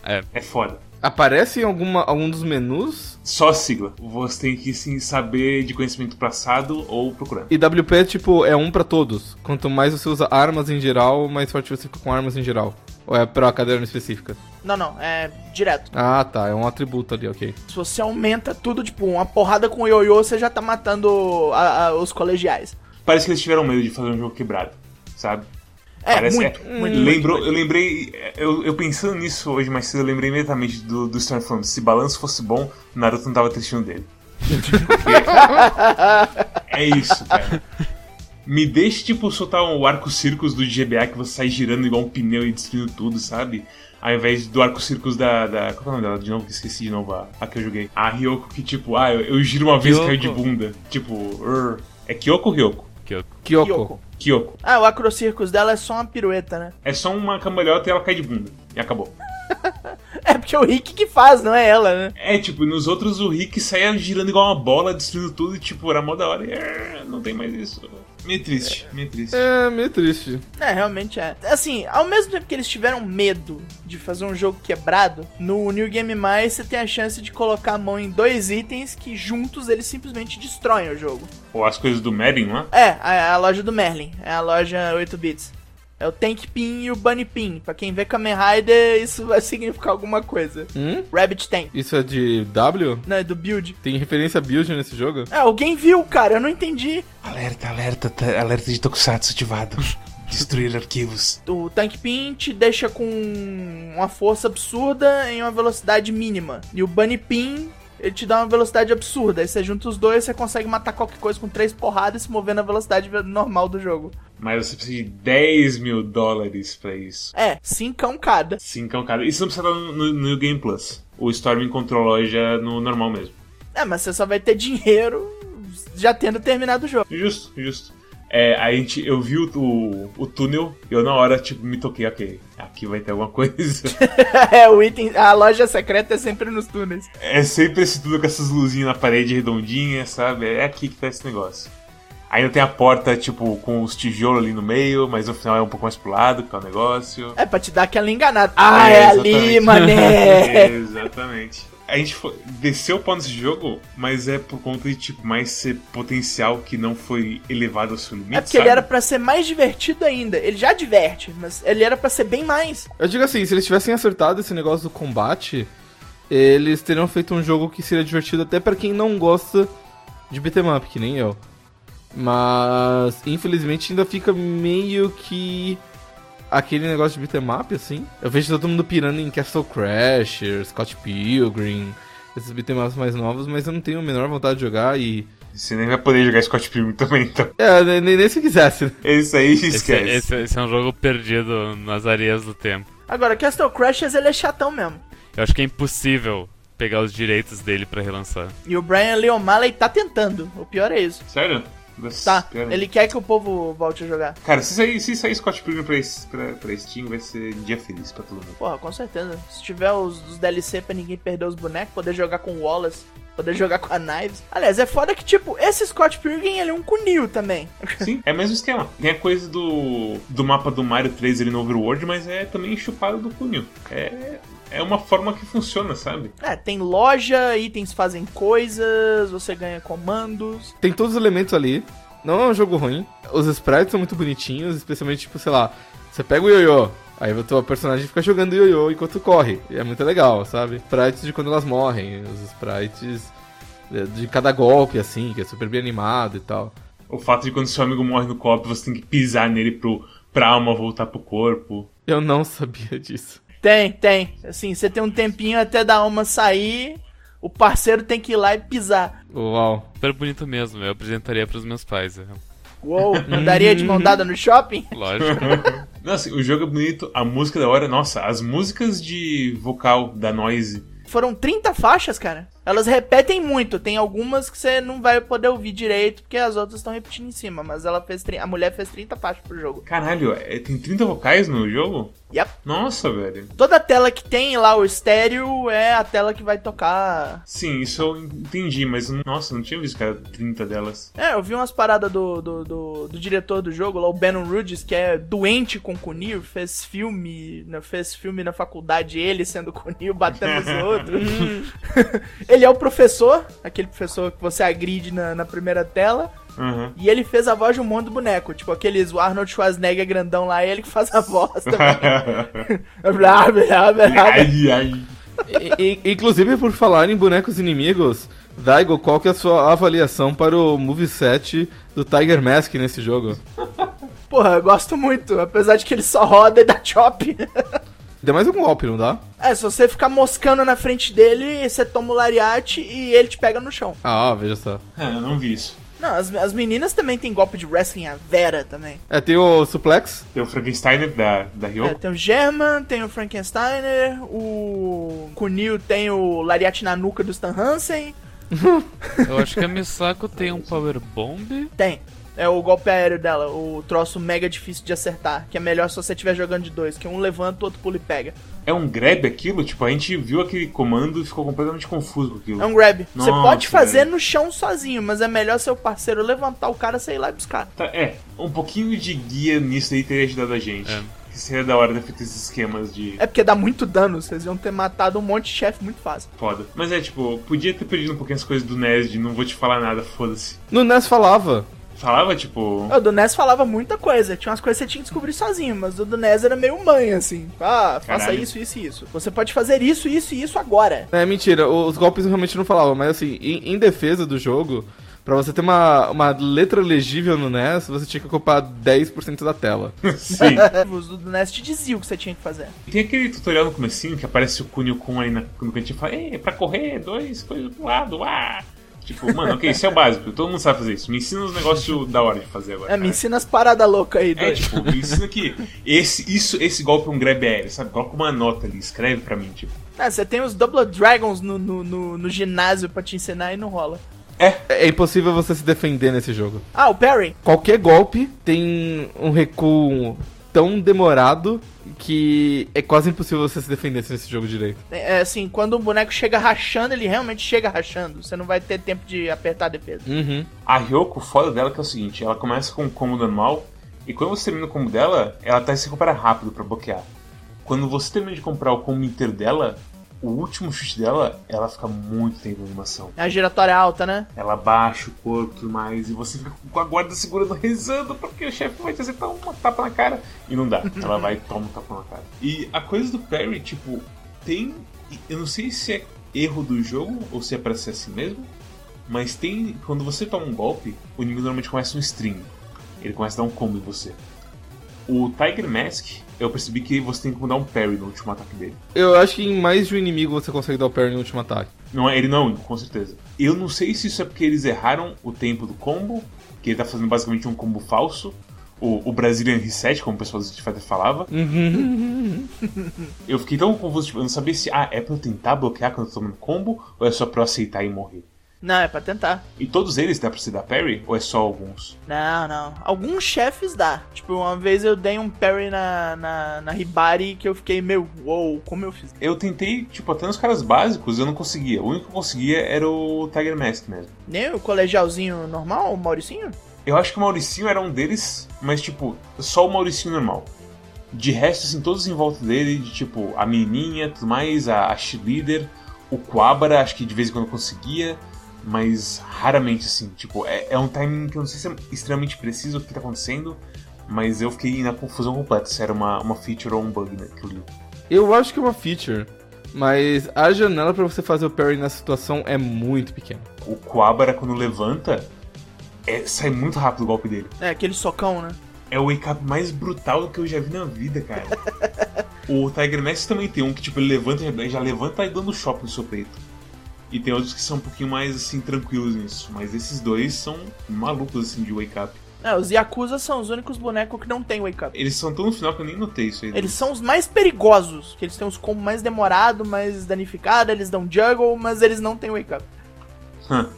[SPEAKER 3] É.
[SPEAKER 1] É foda.
[SPEAKER 2] Aparece em alguma, algum dos menus?
[SPEAKER 1] Só a sigla. Você tem que sim saber de conhecimento passado ou procurando.
[SPEAKER 2] E WP, tipo, é um pra todos. Quanto mais você usa armas em geral, mais forte você fica com armas em geral. Ou é pra caderno específica?
[SPEAKER 4] Não, não, é direto.
[SPEAKER 2] Ah, tá. É um atributo ali, ok.
[SPEAKER 4] Se você aumenta tudo, tipo, uma porrada com ioiô, você já tá matando a- a- os colegiais.
[SPEAKER 1] Parece que eles tiveram medo de fazer um jogo quebrado, sabe?
[SPEAKER 4] É,
[SPEAKER 1] Parece-
[SPEAKER 4] muito,
[SPEAKER 1] é-
[SPEAKER 4] muito,
[SPEAKER 1] Lembrou,
[SPEAKER 4] muito,
[SPEAKER 1] eu lembrei, eu, eu pensando nisso hoje mais cedo, eu lembrei imediatamente do, do Stormfront. Se balanço fosse bom, Naruto não tava tristinho dele. É isso, cara. Me deixe, tipo, soltar o arco círculos do GBA que você sai girando igual um pneu e destruindo tudo, sabe? Ao invés do arco círculos da, da. Qual é o nome dela? De novo, que esqueci de novo a, a que eu joguei. A Ryoko que, tipo, ah, eu, eu giro uma vez e caio de bunda. Tipo, "Urr". é Kyoko ou Ryoko?
[SPEAKER 2] Kyoko.
[SPEAKER 4] Kyoko.
[SPEAKER 1] Kyoko.
[SPEAKER 4] Ah, o Acrocircus dela é só uma pirueta, né?
[SPEAKER 1] É só uma cambalhota e ela cai de bunda. E acabou.
[SPEAKER 4] É porque é o Rick que faz, não é ela, né?
[SPEAKER 1] É, tipo, nos outros o Rick saía girando igual uma bola, destruindo tudo e, tipo, era mó da hora. E, é, não tem mais isso. Meio triste, meio triste.
[SPEAKER 2] É, meio triste.
[SPEAKER 4] É, realmente é. Assim, ao mesmo tempo que eles tiveram medo de fazer um jogo quebrado, no New Game Mais você tem a chance de colocar a mão em dois itens que juntos eles simplesmente destroem o jogo.
[SPEAKER 1] Ou as coisas do Merlin lá.
[SPEAKER 4] É, a, a loja do Merlin, é a loja 8 bits. É o Tank Pin e o Bunny Pin. Pra quem vê Kamen Rider, isso vai significar alguma coisa.
[SPEAKER 2] Hum?
[SPEAKER 4] Rabbit Tank.
[SPEAKER 2] Isso é de W?
[SPEAKER 4] Não, é do build.
[SPEAKER 2] Tem referência a build nesse jogo?
[SPEAKER 4] É, alguém viu, cara, eu não entendi.
[SPEAKER 1] Alerta, alerta, tá- alerta de Tokusatsu ativado. Destruir arquivos.
[SPEAKER 4] O Tank Pin te deixa com uma força absurda em uma velocidade mínima. E o Bunny Pin, ele te dá uma velocidade absurda. Aí você junta os dois, você consegue matar qualquer coisa com três porradas e se mover na velocidade normal do jogo.
[SPEAKER 1] Mas você precisa de 10 mil dólares pra isso.
[SPEAKER 4] É, cincão cada.
[SPEAKER 1] Cincão, cara. Isso não precisa estar no, no, no Game Plus. O Storm encontrou loja no normal mesmo.
[SPEAKER 4] É, mas você só vai ter dinheiro já tendo terminado o jogo.
[SPEAKER 1] Justo, justo. É, a gente, eu vi o, o, o túnel e eu na hora, tipo, me toquei, ok, aqui vai ter alguma coisa.
[SPEAKER 4] é, o item, a loja secreta é sempre nos túneis.
[SPEAKER 1] é sempre esse túnel com essas luzinhas na parede redondinha, sabe? É aqui que tá esse negócio. Ainda tem a porta, tipo, com os tijolos ali no meio, mas no final é um pouco mais pro lado, que é o negócio.
[SPEAKER 4] É pra te dar aquela enganada. Ah, é, ali,
[SPEAKER 1] exatamente.
[SPEAKER 4] mané!
[SPEAKER 1] exatamente. A gente foi, desceu o pau nesse jogo, mas é por conta de, tipo, mais ser potencial que não foi elevado ao seu limite,
[SPEAKER 4] É porque ele era pra ser mais divertido ainda. Ele já diverte, mas ele era pra ser bem mais.
[SPEAKER 2] Eu digo assim, se eles tivessem acertado esse negócio do combate, eles teriam feito um jogo que seria divertido até pra quem não gosta de beat'em up, que nem eu. Mas, infelizmente, ainda fica meio que aquele negócio de beat'em up, assim. Eu vejo todo mundo pirando em Castle Crasher, Scott Pilgrim, esses beat'em ups mais novos, mas eu não tenho a menor vontade de jogar e...
[SPEAKER 1] Você nem vai poder jogar Scott Pilgrim também, então.
[SPEAKER 2] É, nem, nem se quisesse. né?
[SPEAKER 1] Esse aí
[SPEAKER 3] Esse,
[SPEAKER 1] esquece.
[SPEAKER 3] esse- esse é um jogo perdido nas areias do tempo.
[SPEAKER 4] Agora, Castle Crashers, ele é chatão mesmo.
[SPEAKER 3] Eu acho que é impossível pegar os direitos dele pra relançar.
[SPEAKER 4] E o Brian Lee O'Malley tá tentando. O pior é isso.
[SPEAKER 1] Sério? Mas,
[SPEAKER 4] Tá, ele quer que o povo volte a jogar.
[SPEAKER 1] Cara, se sair, se sair Scott Pilgrim pra, pra, pra Steam, vai ser dia feliz pra todo mundo.
[SPEAKER 4] Porra, com certeza. Se tiver os, os DLC pra ninguém perder os bonecos, poder jogar com o Wallace, poder jogar com a Knives. Aliás, é foda que, tipo, esse Scott Pilgrim, ele é um cunil também.
[SPEAKER 1] Sim, é o mesmo esquema. Tem a coisa do, do mapa do Mario 3 ali no Overworld, mas é também chupado do punho. É, é uma forma que funciona, sabe?
[SPEAKER 4] É, tem loja, itens fazem coisas, você ganha comandos.
[SPEAKER 2] Tem todos os elementos ali. Não é um jogo ruim. Os sprites são muito bonitinhos, especialmente, tipo, sei lá, você pega o ioiô, aí o teu personagem fica jogando ioiô enquanto corre. E é muito legal, sabe? Sprites de quando elas morrem, os sprites de- de cada golpe, assim, que é super bem animado e tal.
[SPEAKER 1] O fato de quando seu amigo morre no copo, você tem que pisar nele pro, pra alma voltar pro corpo.
[SPEAKER 2] Eu não sabia disso.
[SPEAKER 4] Tem, tem. Assim, você tem um tempinho até da alma sair, o parceiro tem que ir lá e pisar.
[SPEAKER 2] Uau.
[SPEAKER 3] Super bonito mesmo, eu apresentaria pros meus pais. é.
[SPEAKER 4] Uou, andaria de mão dada no shopping?
[SPEAKER 3] Lógico.
[SPEAKER 1] Nossa, o jogo é bonito, a música é da hora. Nossa, as músicas de vocal da Noise.
[SPEAKER 4] Foram 30 faixas, cara. Elas repetem muito. Tem algumas que você não vai poder ouvir direito, porque as outras estão repetindo em cima. Mas ela fez. A mulher fez 30 faixas pro jogo.
[SPEAKER 1] Caralho, é- tem 30 vocais no jogo?
[SPEAKER 4] Yep.
[SPEAKER 1] Nossa, velho.
[SPEAKER 4] Toda tela que tem lá o estéreo é a tela que vai tocar.
[SPEAKER 1] Sim, isso eu entendi, mas nossa, não tinha visto que era 30 delas.
[SPEAKER 4] É, eu vi umas paradas do, do, do, do diretor do jogo, lá, o Bannon Rudges, que é doente com Kunil, fez filme, né, fez filme na faculdade, ele sendo Kunil, batendo nos outros. ele é o professor, aquele professor que você agride na, na primeira tela.
[SPEAKER 1] Aham.
[SPEAKER 4] E ele fez a voz de um monte do boneco. Tipo, aqueles o Arnold Schwarzenegger grandão lá, é ele que faz a voz também. blá, blá, blá, blá.
[SPEAKER 1] ai, ai.
[SPEAKER 2] Inclusive, por falar em bonecos inimigos, Daigo, qual que é a sua avaliação para o moveset do Tiger Mask nesse jogo?
[SPEAKER 4] Porra, eu gosto muito. Apesar de que ele só roda e dá chop.
[SPEAKER 2] Dá mais um golpe, não dá?
[SPEAKER 4] É, se você ficar moscando na frente dele, você toma o lariate e ele te pega no chão.
[SPEAKER 2] Ah, veja só.
[SPEAKER 1] Ah, eu não vi isso.
[SPEAKER 4] Não, as, as meninas também tem golpe de wrestling, a Vera também.
[SPEAKER 2] É, tem o suplex.
[SPEAKER 1] Tem o Frankenstein da, da
[SPEAKER 4] É,
[SPEAKER 1] Ryoko.
[SPEAKER 4] tem o German, tem o Frankensteiner, o Kunil tem o lariate na nuca do Stan Hansen.
[SPEAKER 3] Eu acho que a Misako tem um Power Bomb.
[SPEAKER 4] Tem. É o golpe aéreo dela, o troço mega difícil de acertar. Que é melhor se você estiver jogando de dois, que um levanta, o outro pula e pega.
[SPEAKER 1] É um grab aquilo? Tipo, a gente viu aquele comando e ficou completamente confuso com aquilo.
[SPEAKER 4] É um grab. você
[SPEAKER 1] Nossa,
[SPEAKER 4] pode fazer
[SPEAKER 1] velho.
[SPEAKER 4] no chão sozinho, mas é melhor seu parceiro levantar o cara e sair lá e buscar.
[SPEAKER 1] Tá, é, um pouquinho de guia nisso aí teria ajudado a gente.
[SPEAKER 3] É.
[SPEAKER 1] Que seria da hora ter feito esses esquemas de
[SPEAKER 4] É porque dá muito dano, vocês iam ter matado um monte de chefe muito fácil.
[SPEAKER 1] foda. Mas é, tipo, podia ter perdido um pouquinho as coisas do NES de não vou te falar nada, foda-se.
[SPEAKER 2] No NES falava.
[SPEAKER 1] Falava, tipo.
[SPEAKER 4] O do NES falava muita coisa, tinha umas coisas que você tinha que descobrir sozinho, mas o do NES era meio mãe, assim. Ah, faça
[SPEAKER 1] Caralho.
[SPEAKER 4] isso, isso e isso. Você pode fazer isso, isso e isso agora.
[SPEAKER 2] É mentira, os golpes realmente não falavam, mas assim, em, em defesa do jogo, pra você ter uma, uma letra legível no NES, você tinha que ocupar 10% da tela.
[SPEAKER 1] Sim.
[SPEAKER 4] Os do NES te diziam o que você tinha que fazer.
[SPEAKER 1] Tem aquele tutorial no comecinho que aparece o Kunio Kun aí na, no cantinho e fala, Ei, pra correr, dois coisas pro lado, ah! Tipo, mano, ok, isso é o básico, todo mundo sabe fazer isso. Me ensina uns negócios da hora de fazer agora.
[SPEAKER 4] É, me
[SPEAKER 1] cara.
[SPEAKER 4] ensina as paradas loucas aí,
[SPEAKER 1] É,
[SPEAKER 4] doido.
[SPEAKER 1] tipo, me ensina que esse, isso, esse golpe é um grab aéreo, sabe? Coloca uma nota ali, escreve pra mim, tipo.
[SPEAKER 4] Ah, você tem os Double Dragons no, no, no, no ginásio pra te ensinar e não rola.
[SPEAKER 1] É,
[SPEAKER 2] É impossível você se defender nesse jogo.
[SPEAKER 4] Ah, o Parry.
[SPEAKER 2] Qualquer golpe tem um recuo tão demorado que é quase impossível você se defender nesse jogo direito.
[SPEAKER 4] É assim, quando o boneco chega rachando, ele realmente chega rachando. Você não vai ter tempo de apertar a defesa.
[SPEAKER 2] Uhum.
[SPEAKER 1] a Ryoko, o foda dela é que é o seguinte, ela começa com um combo normal, e quando você termina o combo dela, ela tá se recupera rápido pra bloquear. Quando você termina de comprar o combo inteiro dela, o último chute dela, ela fica muito tempo em animação.
[SPEAKER 4] É a giratória alta, né?
[SPEAKER 1] Ela baixa o corpo e tudo mais, e você fica com a guarda segurando, rezando, porque o chefe vai te acertar uma tapa na cara. E não dá. Ela vai e toma um tapa na cara. E a coisa do parry, tipo, tem. Eu não sei se é erro do jogo ou se é pra ser assim mesmo, mas tem. Quando você toma um golpe, o inimigo normalmente começa um string. Ele começa a dar um combo em você. O Tiger Mask, eu percebi que você tem que mudar um parry no último ataque dele.
[SPEAKER 2] Eu acho que em mais de um inimigo você consegue dar o parry no último ataque.
[SPEAKER 1] Não, é- ele não, com certeza. Eu não sei se isso é porque eles erraram o tempo do combo, que ele tá fazendo basicamente um combo falso. O, o Brazilian Reset, como o pessoal do Street Fighter falava. eu fiquei tão confuso, tipo, eu não sabia se ah, é pra eu tentar bloquear quando eu tô tomando combo, ou é só pra eu aceitar e morrer.
[SPEAKER 4] Não, é pra tentar.
[SPEAKER 1] E todos eles dá pra se dar parry, ou é só alguns?
[SPEAKER 4] Não, não. Alguns chefes dá. Tipo, uma vez eu dei um parry na, na, na Hibari que eu fiquei meio, uou, como eu fiz?
[SPEAKER 1] Eu tentei, tipo, até nos caras básicos eu não conseguia. O único que eu conseguia era o Tiger Mask mesmo.
[SPEAKER 4] Nem o colegialzinho normal, o Mauricinho?
[SPEAKER 1] Eu acho que o Mauricinho era um deles, mas tipo, só o Mauricinho normal. De resto, assim, todos em volta dele, de tipo, a menininha, tudo mais, a, a cheerleader, o Quabara, acho que de vez em quando conseguia, mas raramente, assim, tipo, é, é um timing que eu não sei se é extremamente preciso o que tá acontecendo, mas eu fiquei na confusão completa se era uma, uma feature ou um bug naquilo ali.
[SPEAKER 2] Eu acho que é uma feature, mas a janela pra você fazer o parry nessa situação é muito pequena.
[SPEAKER 1] O Quabara, quando levanta, é, sai muito rápido o golpe dele.
[SPEAKER 4] É, aquele socão, né?
[SPEAKER 1] É o wake up mais brutal que eu já vi na vida, cara. o Tiger Mask também tem um que, tipo, ele levanta, já levanta e dando choque no seu peito. E tem outros que são um pouquinho mais, assim, tranquilos nisso. Mas esses dois são malucos, assim, de wake up.
[SPEAKER 4] É, os Yakuza são os únicos bonecos que não tem wake up.
[SPEAKER 1] Eles são tão no final que eu nem notei isso aí.
[SPEAKER 4] Eles são os mais perigosos, que eles têm os combos mais demorados, mais danificados, eles dão juggle, mas eles não têm wake up.
[SPEAKER 1] Hã.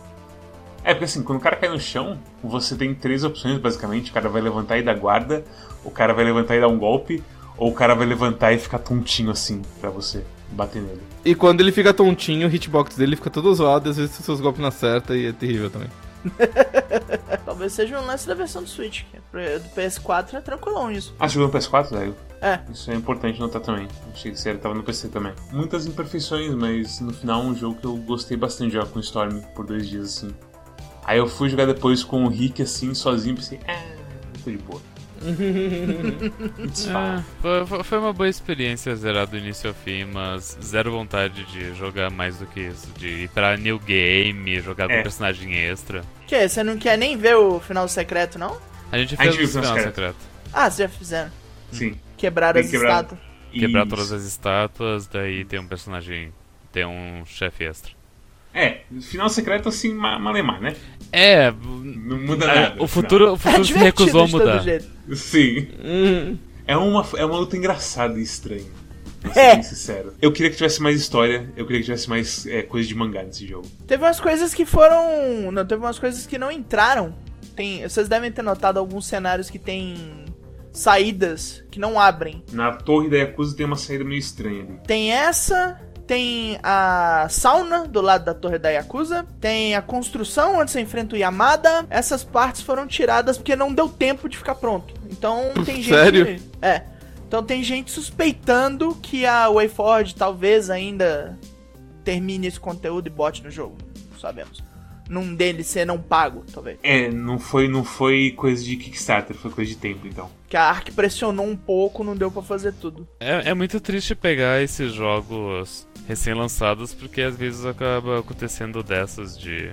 [SPEAKER 1] É, porque assim, quando o cara cai no chão, você tem três opções, basicamente. O cara vai levantar e dar guarda, o cara vai levantar e dar um golpe, ou o cara vai levantar e ficar tontinho assim, pra você bater nele.
[SPEAKER 2] E quando ele fica tontinho, o hitbox dele fica todo zoado e às vezes os seus golpes não acertam e é terrível também.
[SPEAKER 4] Talvez seja um lance da versão do Switch, que é do PS4 é tranquilão isso.
[SPEAKER 1] Ah, jogou no PS4, velho?
[SPEAKER 4] É.
[SPEAKER 1] Isso é importante notar também. Achei que ele tava no PC também. Muitas imperfeições, mas no final um jogo que eu gostei bastante de jogar com o Storm por dois dias assim. Aí eu fui jogar depois com o Rick assim, sozinho, e pensei, ah, tô de boa. Fine.
[SPEAKER 3] foi, foi- uma boa experiência zerar do início ao fim, mas zero vontade de jogar mais do que isso. De ir pra new game, jogar com
[SPEAKER 1] É.
[SPEAKER 3] personagem extra.
[SPEAKER 4] Que, você não quer nem ver o final secreto, não?
[SPEAKER 3] A gente
[SPEAKER 1] A
[SPEAKER 3] fez
[SPEAKER 1] gente viu
[SPEAKER 3] o final
[SPEAKER 1] final
[SPEAKER 3] secreto.
[SPEAKER 4] Ah, vocês já fizeram.
[SPEAKER 1] Sim.
[SPEAKER 4] Quebraram as
[SPEAKER 1] que quebrar.
[SPEAKER 4] estátuas.
[SPEAKER 3] Quebrar
[SPEAKER 1] Isso.
[SPEAKER 3] todas as estátuas, daí tem um personagem. Tem um chefe extra.
[SPEAKER 1] É, final secreto assim, ma- malemar, né?
[SPEAKER 3] É,
[SPEAKER 1] Não muda
[SPEAKER 3] é,
[SPEAKER 1] nada.
[SPEAKER 3] o futuro, o
[SPEAKER 4] É
[SPEAKER 3] futuro se
[SPEAKER 4] divertido
[SPEAKER 3] recusou a mudar.
[SPEAKER 1] Sim.
[SPEAKER 2] Hum,
[SPEAKER 1] É uma, é uma luta engraçada e estranha. Pra ser
[SPEAKER 4] É.
[SPEAKER 1] sincero. Eu queria que tivesse mais história, eu queria que tivesse mais é, coisa de mangá nesse jogo.
[SPEAKER 4] Teve umas coisas que foram. Não, teve umas coisas que não entraram Tem, vocês devem ter notado alguns cenários que tem saídas que não abrem.
[SPEAKER 1] Na torre da Yakuza tem uma saída meio estranha ali.
[SPEAKER 4] Tem essa, tem a sauna do lado da torre da Yakuza, tem a construção onde você enfrenta o Yamada. Essas partes foram tiradas porque não deu tempo de ficar pronto. Então tem gente.
[SPEAKER 2] Sério?
[SPEAKER 4] É. Então tem gente suspeitando que a WayForward talvez ainda termine esse conteúdo e bote no jogo. Sabemos. Num DLC não pago, talvez.
[SPEAKER 1] É, não foi, não foi coisa de Kickstarter, foi coisa de tempo, então.
[SPEAKER 4] Que a Ark pressionou um pouco, não deu pra fazer tudo.
[SPEAKER 3] É, é muito triste pegar esses jogos recém-lançados, porque às vezes acaba acontecendo dessas de.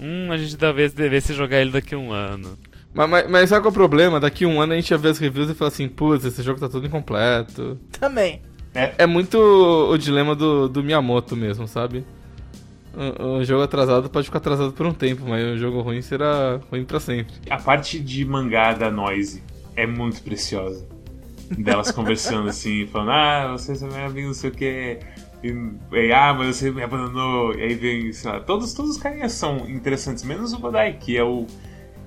[SPEAKER 3] Hum, a gente talvez devesse jogar ele daqui a um ano.
[SPEAKER 2] Mas, mas, mas sabe qual é o problema? Daqui um ano a gente ia ver as reviews e falar assim, putz, esse jogo tá todo incompleto.
[SPEAKER 4] Também.
[SPEAKER 2] É muito o dilema do, do Miyamoto mesmo, sabe? Um, jogo atrasado pode ficar atrasado por um tempo, mas um jogo ruim será ruim pra sempre.
[SPEAKER 1] A parte de mangá da Noise é muito preciosa. Delas conversando assim, falando, ah, você é meu amigo, não sei o que. E, e, ah, mas você me abandonou. E aí vem, sei lá, todos, todos os carinhas são interessantes, menos o Badai, que é o.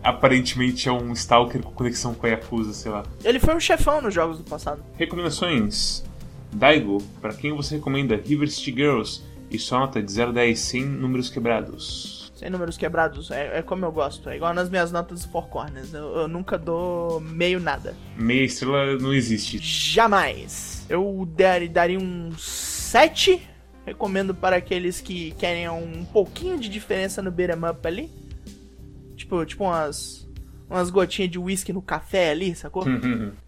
[SPEAKER 1] Aparentemente é um Stalker com conexão com a Yakuza, sei lá.
[SPEAKER 4] Ele foi um chefão nos jogos do passado.
[SPEAKER 1] Recomendações: Daigo, para quem você recomenda River City Girls e sua nota de 0 a 10 sem números quebrados.
[SPEAKER 4] Sem números quebrados, é, é como eu gosto. É igual nas minhas notas do Four Corners. Eu, eu nunca dou meio nada.
[SPEAKER 1] Meia estrela não existe.
[SPEAKER 4] Jamais. Eu dar, daria um 7. Recomendo para aqueles que querem um pouquinho de diferença no beat'em up ali. Tipo, tipo umas, umas gotinhas de whisky no café ali, sacou?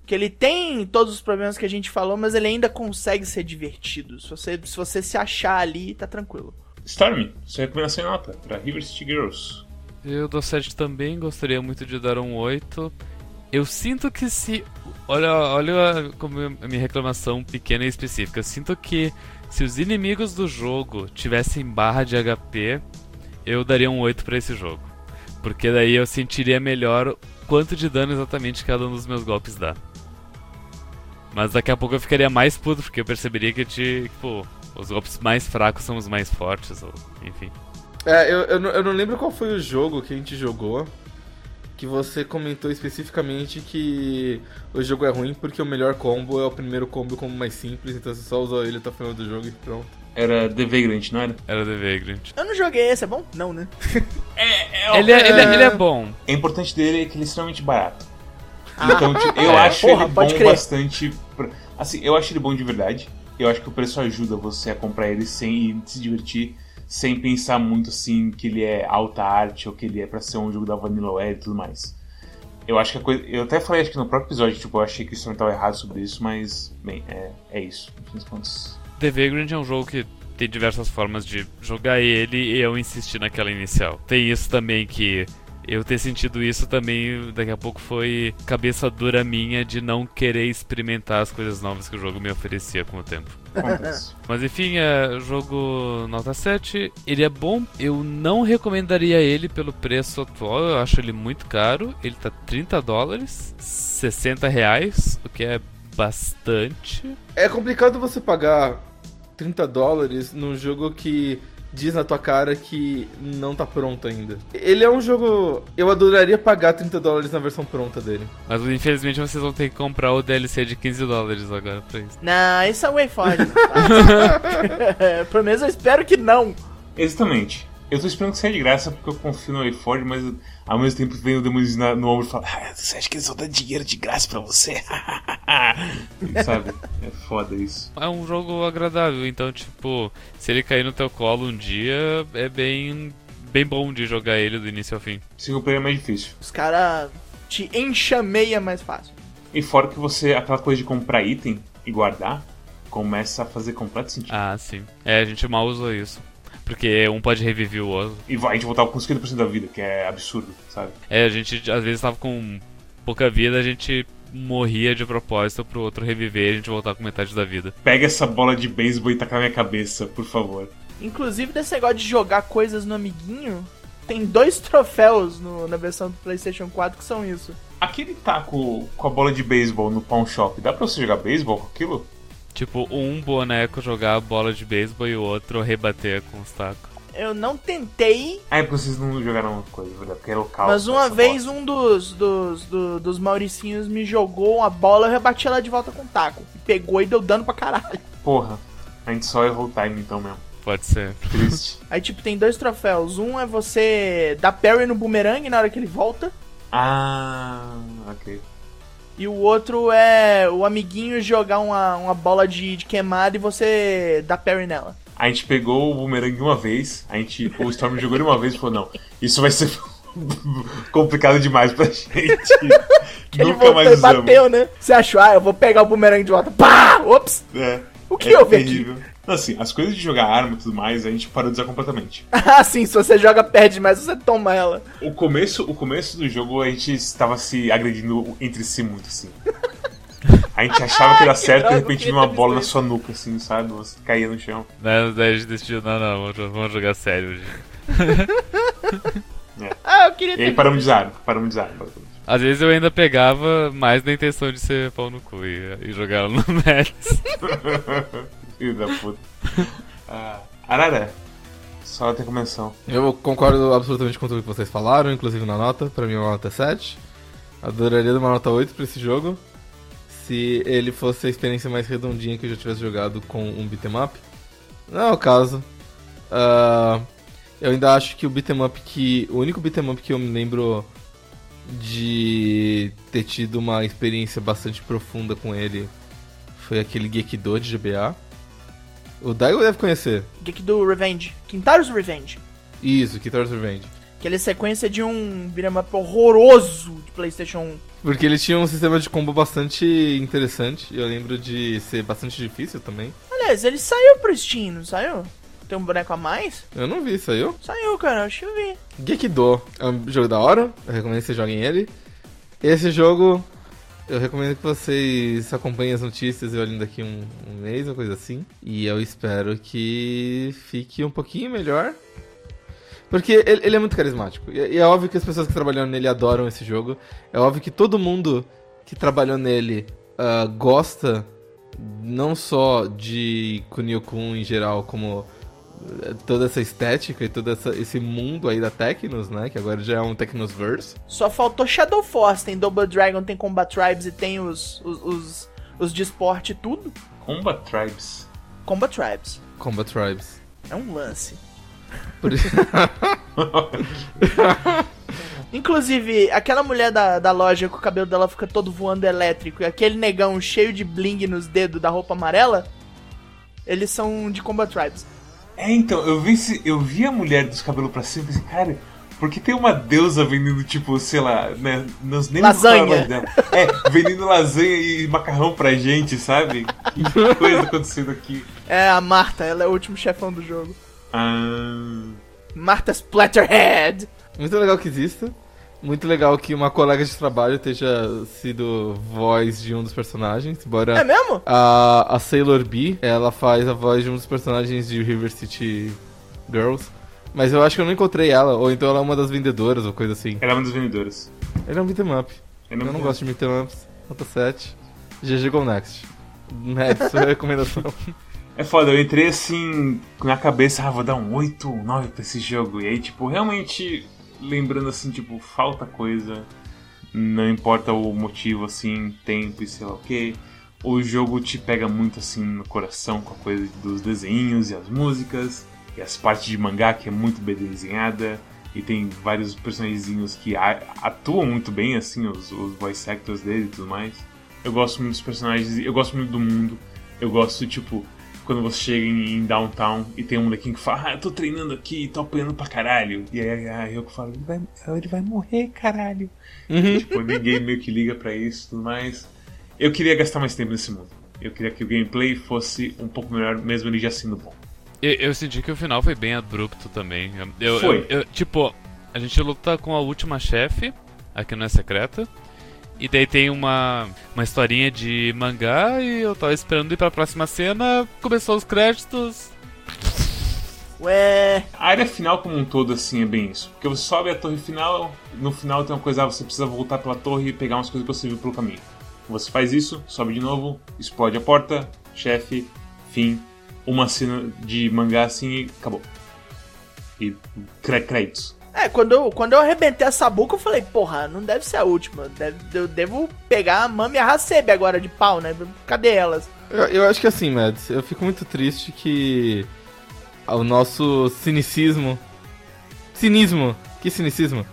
[SPEAKER 4] que ele tem todos os problemas que a gente falou, mas ele ainda consegue ser divertido. Se você se, você se achar ali, tá tranquilo.
[SPEAKER 1] Storm, sua recomendação em nota para River City Girls.
[SPEAKER 3] Eu dou 7 também, gostaria muito de dar um 8. Eu sinto que se. Olha, olha como a minha reclamação pequena e específica. Eu sinto que se os inimigos do jogo tivessem barra de HP, eu daria um 8 para esse jogo. Porque daí eu sentiria melhor quanto de dano exatamente cada um dos meus golpes dá. Mas daqui a pouco eu ficaria mais puto, porque eu perceberia que, tipo, os golpes mais fracos são os mais fortes, ou enfim.
[SPEAKER 2] É, eu, eu, não, eu não lembro qual foi o jogo que a gente jogou que você comentou especificamente que o jogo é ruim porque o melhor combo é o primeiro combo como mais simples, então você só usa ele até o final do jogo e pronto.
[SPEAKER 1] Era The Vagrant, não era?
[SPEAKER 3] Era The Vagrant.
[SPEAKER 4] Eu não joguei esse, é bom? Não, né?
[SPEAKER 1] É, é,
[SPEAKER 3] Ele é, ele, é, ele é bom.
[SPEAKER 1] O importante dele é que ele é extremamente barato.
[SPEAKER 4] Ah,
[SPEAKER 1] Então, eu
[SPEAKER 4] é,
[SPEAKER 1] acho
[SPEAKER 4] porra,
[SPEAKER 1] ele bom
[SPEAKER 4] crer.
[SPEAKER 1] bastante. pra- Assim, eu acho ele bom de verdade. Eu acho que o preço ajuda você a comprar ele sem se divertir, sem pensar muito assim que ele é alta arte ou que ele é pra ser um jogo da Vanillaware e tudo mais. Eu acho que a coisa. Eu até falei acho que no próprio episódio, tipo, eu achei que o Storm tava errado sobre isso, mas, bem, é, é isso. No fim.
[SPEAKER 3] The Vagrant é um jogo que tem diversas formas de jogar ele e eu insisti naquela inicial. Tem isso também que eu ter sentido isso também daqui a pouco foi cabeça dura minha de não querer experimentar as coisas novas que o jogo me oferecia com o tempo. Mas enfim, é jogo nota 7. Ele é bom, eu não recomendaria ele pelo preço atual, eu acho ele muito caro. Ele tá 30 dólares, 60 reais, o que é bastante.
[SPEAKER 2] É complicado você pagar 30 dólares num jogo que diz na tua cara que não tá pronto ainda. Ele é um jogo. Eu adoraria pagar 30 dólares na versão pronta dele.
[SPEAKER 3] Mas infelizmente vocês vão ter que comprar o DLC de 15 dólares agora pra isso.
[SPEAKER 4] Não, isso é o Wayford. Pelo menos eu espero que não.
[SPEAKER 1] Exatamente. Eu tô esperando que saia de graça porque eu confio no iFord, mas ao mesmo tempo vem o demônio no ombro e fala: ah, Você acha que eles vão dar dinheiro de graça pra você? Sabe? É foda isso.
[SPEAKER 3] É um jogo agradável, então, tipo, se ele cair no teu colo um dia, é bem, bem bom de jogar ele do início ao fim.
[SPEAKER 1] Single player é mais difícil.
[SPEAKER 4] Os caras te enxameia mais fácil.
[SPEAKER 1] E fora que você, aquela coisa de comprar item e guardar, começa a fazer completo sentido.
[SPEAKER 3] Ah, sim. É, a gente mal usou isso. Porque um pode reviver o outro.
[SPEAKER 1] E vai, a gente voltar com 50% da vida, que é absurdo, sabe?
[SPEAKER 3] É, a gente às vezes tava com pouca vida, a gente morria de propósito pro outro reviver e a gente voltar com metade da vida.
[SPEAKER 1] Pega essa bola de beisebol e taca na minha cabeça, por favor.
[SPEAKER 4] Inclusive, desse negócio de jogar coisas no amiguinho, tem dois troféus no- na versão do PlayStation 4 que são isso.
[SPEAKER 1] Aquele taco com a bola de beisebol no pawn shop, dá pra você jogar beisebol com aquilo?
[SPEAKER 3] Tipo, um boneco jogar a bola de beisebol e o outro rebater com os tacos.
[SPEAKER 4] Eu não tentei,
[SPEAKER 1] Ah, é porque vocês não jogaram uma coisa, verdade? Porque é local.
[SPEAKER 4] mas uma vez
[SPEAKER 1] bosta.
[SPEAKER 4] um dos, dos, do- dos Mauricinhos me jogou uma bola, eu rebati ela de volta com o taco. E pegou e deu dano pra caralho.
[SPEAKER 1] Porra, a gente só errou o time então mesmo.
[SPEAKER 3] Pode ser.
[SPEAKER 1] Triste.
[SPEAKER 4] Aí, tipo, tem dois troféus. Um é você dar parry no boomerang na hora que ele volta.
[SPEAKER 1] ah, ok.
[SPEAKER 4] E o outro é o amiguinho jogar uma, uma bola de, de queimada e você dar parry nela.
[SPEAKER 1] A gente pegou o boomerang uma vez, a gente, o Storm jogou ele uma vez e falou, não, isso vai ser complicado demais pra gente. Nunca
[SPEAKER 4] voltou
[SPEAKER 1] mais usamos.
[SPEAKER 4] bateu, né? Você achou, ah, eu vou pegar o boomerang de volta. Pá! Ops!
[SPEAKER 1] É,
[SPEAKER 4] O que
[SPEAKER 1] é
[SPEAKER 4] houve aqui?
[SPEAKER 1] terrível. Não, assim, as coisas de jogar arma e tudo mais, a gente parou de usar completamente.
[SPEAKER 4] Ah, sim, se você joga perde demais, você toma ela.
[SPEAKER 1] O começo, o começo do jogo a gente estava se agredindo entre si muito, assim. A gente achava que era certo e de repente vinha uma bola na sua nuca, assim, sabe? Você caía no chão.
[SPEAKER 3] Né, Daí a gente decidiu, não, não, vamos, jo- vamos jogar sério hoje.
[SPEAKER 4] Ah, eu queria
[SPEAKER 1] E aí paramos de usar, paramos de usar.
[SPEAKER 3] Às vezes eu ainda pegava mais na intenção de ser pau no cu e, e jogar no Melis.
[SPEAKER 1] Filho da puta. Ah, Arara, só até menção.
[SPEAKER 2] Eu concordo absolutamente com tudo que vocês falaram, inclusive na nota. Pra mim, uma nota é 7. Adoraria dar uma nota 8 pra esse jogo. Se ele fosse a experiência mais redondinha que eu já tivesse jogado com um beat'em up. Não é o caso. Ah, eu ainda acho que o beat'em up que. O único beat'em up que eu me lembro de ter tido uma experiência bastante profunda com ele foi aquele Gekido de GBA. O Daigo deve conhecer.
[SPEAKER 4] Geek do Revenge. Quintaros Revenge.
[SPEAKER 2] Isso, Kitar's Revenge.
[SPEAKER 4] Aquela sequência de um beat'em up horroroso de PlayStation 1.
[SPEAKER 2] Porque ele tinha um sistema de combo bastante interessante. Eu lembro de ser bastante difícil também.
[SPEAKER 4] Aliás, ele saiu pro Steam, não saiu? Tem um boneco a mais?
[SPEAKER 2] Eu não vi, saiu?
[SPEAKER 4] Saiu, cara, acho que eu vi.
[SPEAKER 2] Gekido é um jogo da hora. Eu recomendo que vocês joguem ele. Esse jogo, eu recomendo que vocês acompanhem as notícias e olhem daqui um, um mês ou coisa assim. E eu espero que fique um pouquinho melhor. Porque ele, ele é muito carismático. E, e é óbvio que as pessoas que trabalham nele adoram esse jogo. É óbvio que todo mundo que trabalhou nele ah, gosta não só de Kunio-kun em geral, como toda essa estética e todo essa- esse mundo aí da Tecnos, né? Que agora já é um Tecnosverse.
[SPEAKER 4] Só faltou Shadow Force. Tem Double Dragon, tem Combat Tribes e tem os, os, os, os de esporte e tudo.
[SPEAKER 1] Combat Tribes.
[SPEAKER 4] Combat Tribes.
[SPEAKER 2] Combat Tribes.
[SPEAKER 4] É um lance.
[SPEAKER 2] Por-
[SPEAKER 4] Inclusive, aquela mulher da, da loja que o cabelo dela fica todo voando elétrico e aquele negão cheio de bling nos dedos da roupa amarela, eles são de Combat Tribes.
[SPEAKER 1] É, então, eu vi, eu vi a mulher dos cabelos pra cima e pensei, cara, por que tem uma deusa vendendo, tipo, sei lá, né? Nos, nem
[SPEAKER 4] Lasanha.
[SPEAKER 1] dela. É, vendendo lasanha e macarrão pra gente, sabe? Que coisa acontecendo aqui.
[SPEAKER 4] É a Marta, ela é o último chefão do jogo.
[SPEAKER 1] Ah,
[SPEAKER 4] Marta Splatterhead.
[SPEAKER 2] Muito legal que exista. Muito legal que uma colega de trabalho tenha sido voz de um dos personagens. Embora
[SPEAKER 4] É mesmo?
[SPEAKER 2] a, a Sailor B, ela faz a voz de um dos personagens de River City Girls. Mas eu acho que eu não encontrei ela, ou então ela é uma das vendedoras ou coisa assim.
[SPEAKER 1] ela é uma das vendedoras.
[SPEAKER 2] Ele é um beat'em up.
[SPEAKER 1] Eu
[SPEAKER 2] Eu
[SPEAKER 1] não,
[SPEAKER 2] gosto de beat'em ups. Nota 7. GG Go Next. É, isso é a recomendação.
[SPEAKER 1] É foda, eu entrei assim, na cabeça, ah, vou dar um 8 ou 9 pra esse jogo. E aí, tipo, realmente, lembrando assim, tipo, falta coisa. Não importa o motivo, assim, tempo e sei lá o que. O jogo te pega muito assim no coração com a coisa dos desenhos e as músicas. E as partes de mangá que é muito bem desenhada. E tem vários personagens que atuam muito bem, assim, os, os voice actors dele e tudo mais. Eu gosto muito dos personagens, eu gosto muito do mundo. Eu gosto, tipo, quando você chega em, em downtown e tem um molequinho que fala, ah, eu tô treinando aqui, tô apanhando pra caralho. E aí a Ryoko fala, ele vai, ele vai morrer, caralho. tipo, ninguém meio que liga pra isso e tudo mais. Eu queria gastar mais tempo nesse mundo. Eu queria que o gameplay fosse um pouco melhor, mesmo ele já sendo bom.
[SPEAKER 3] Eu, eu senti que o final foi bem abrupto também. Eu, eu-
[SPEAKER 1] Foi.
[SPEAKER 3] eu- tipo, a gente luta com a última chefe, aqui não é secreta. E daí tem uma, uma historinha de mangá e eu tava esperando ir pra próxima cena, começou os créditos.
[SPEAKER 4] Ué.
[SPEAKER 1] A área final como um todo, assim, é bem isso. Porque você sobe a torre final, no final tem uma coisa, ah, você precisa voltar pela torre e pegar umas coisas que você viu pelo caminho. Você faz isso, sobe de novo, explode a porta, chefe, fim, uma cena de mangá assim e acabou. e créditos.
[SPEAKER 4] É, quando eu, quando eu arrebentei essa boca, eu falei, porra, não deve ser a última. Deve, eu devo pegar a Mami e a Hasebe agora de pau, né? Cadê elas?
[SPEAKER 2] Eu, eu acho que assim, Mads, eu fico muito triste que o nosso cinicismo. Cinismo! Que cinicismo?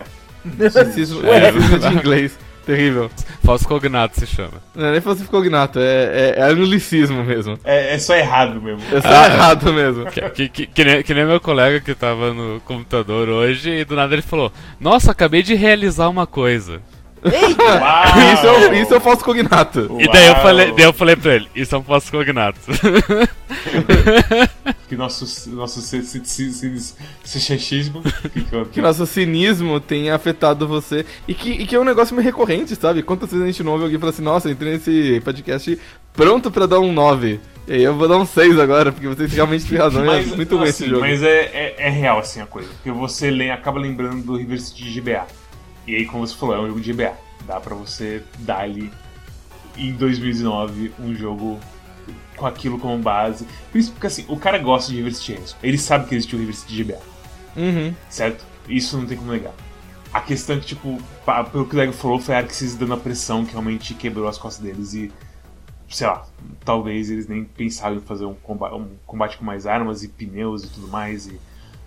[SPEAKER 2] Cinicismo
[SPEAKER 3] É.
[SPEAKER 2] é, de inglês. Terrível.
[SPEAKER 3] Falso cognato se chama.
[SPEAKER 2] Não é nem fosse cognato, é, é, é anglicismo mesmo.
[SPEAKER 1] É, é só errado mesmo.
[SPEAKER 2] É só
[SPEAKER 3] Ah.
[SPEAKER 2] errado mesmo.
[SPEAKER 3] Que, que, que, nem, que nem meu colega que tava no computador hoje e do nada ele falou: Nossa, acabei de realizar uma coisa.
[SPEAKER 4] Eita!
[SPEAKER 1] Uau!
[SPEAKER 2] Isso é, o- isso é o falso cognato.
[SPEAKER 3] E daí eu,
[SPEAKER 1] Uau!
[SPEAKER 3] falei, daí eu falei pra ele: Isso é um falso cognato.
[SPEAKER 1] Que nosso, nosso sechismo. Que,
[SPEAKER 2] nosso cinismo tenha afetado você. E que, e que é um negócio meio recorrente, sabe? Quantas vezes a gente não ouve alguém falar assim, nossa, entrei nesse podcast pronto pra dar um 9. E aí eu vou dar um 6 agora, porque vocês realmente têm razão. é muito ruim
[SPEAKER 1] assim,
[SPEAKER 2] esse jogo.
[SPEAKER 1] Mas é, é, é real assim a coisa. Porque você lê, acaba lembrando do River City de GBA. E aí, como você falou, é um jogo de GBA. Dá pra você dar ali em 2019 um jogo com aquilo como base. Por isso, porque assim, o cara gosta de River City Ransom. Ele sabe que existe o River City de GBA.
[SPEAKER 2] Uhum.
[SPEAKER 1] certo? Isso não tem como negar. A questão é que, tipo, pelo que o Lego falou, foi a Arxis dando a pressão que realmente quebrou as costas deles e, sei lá, talvez eles nem pensaram em fazer um combate, um combate com mais armas e pneus e tudo mais e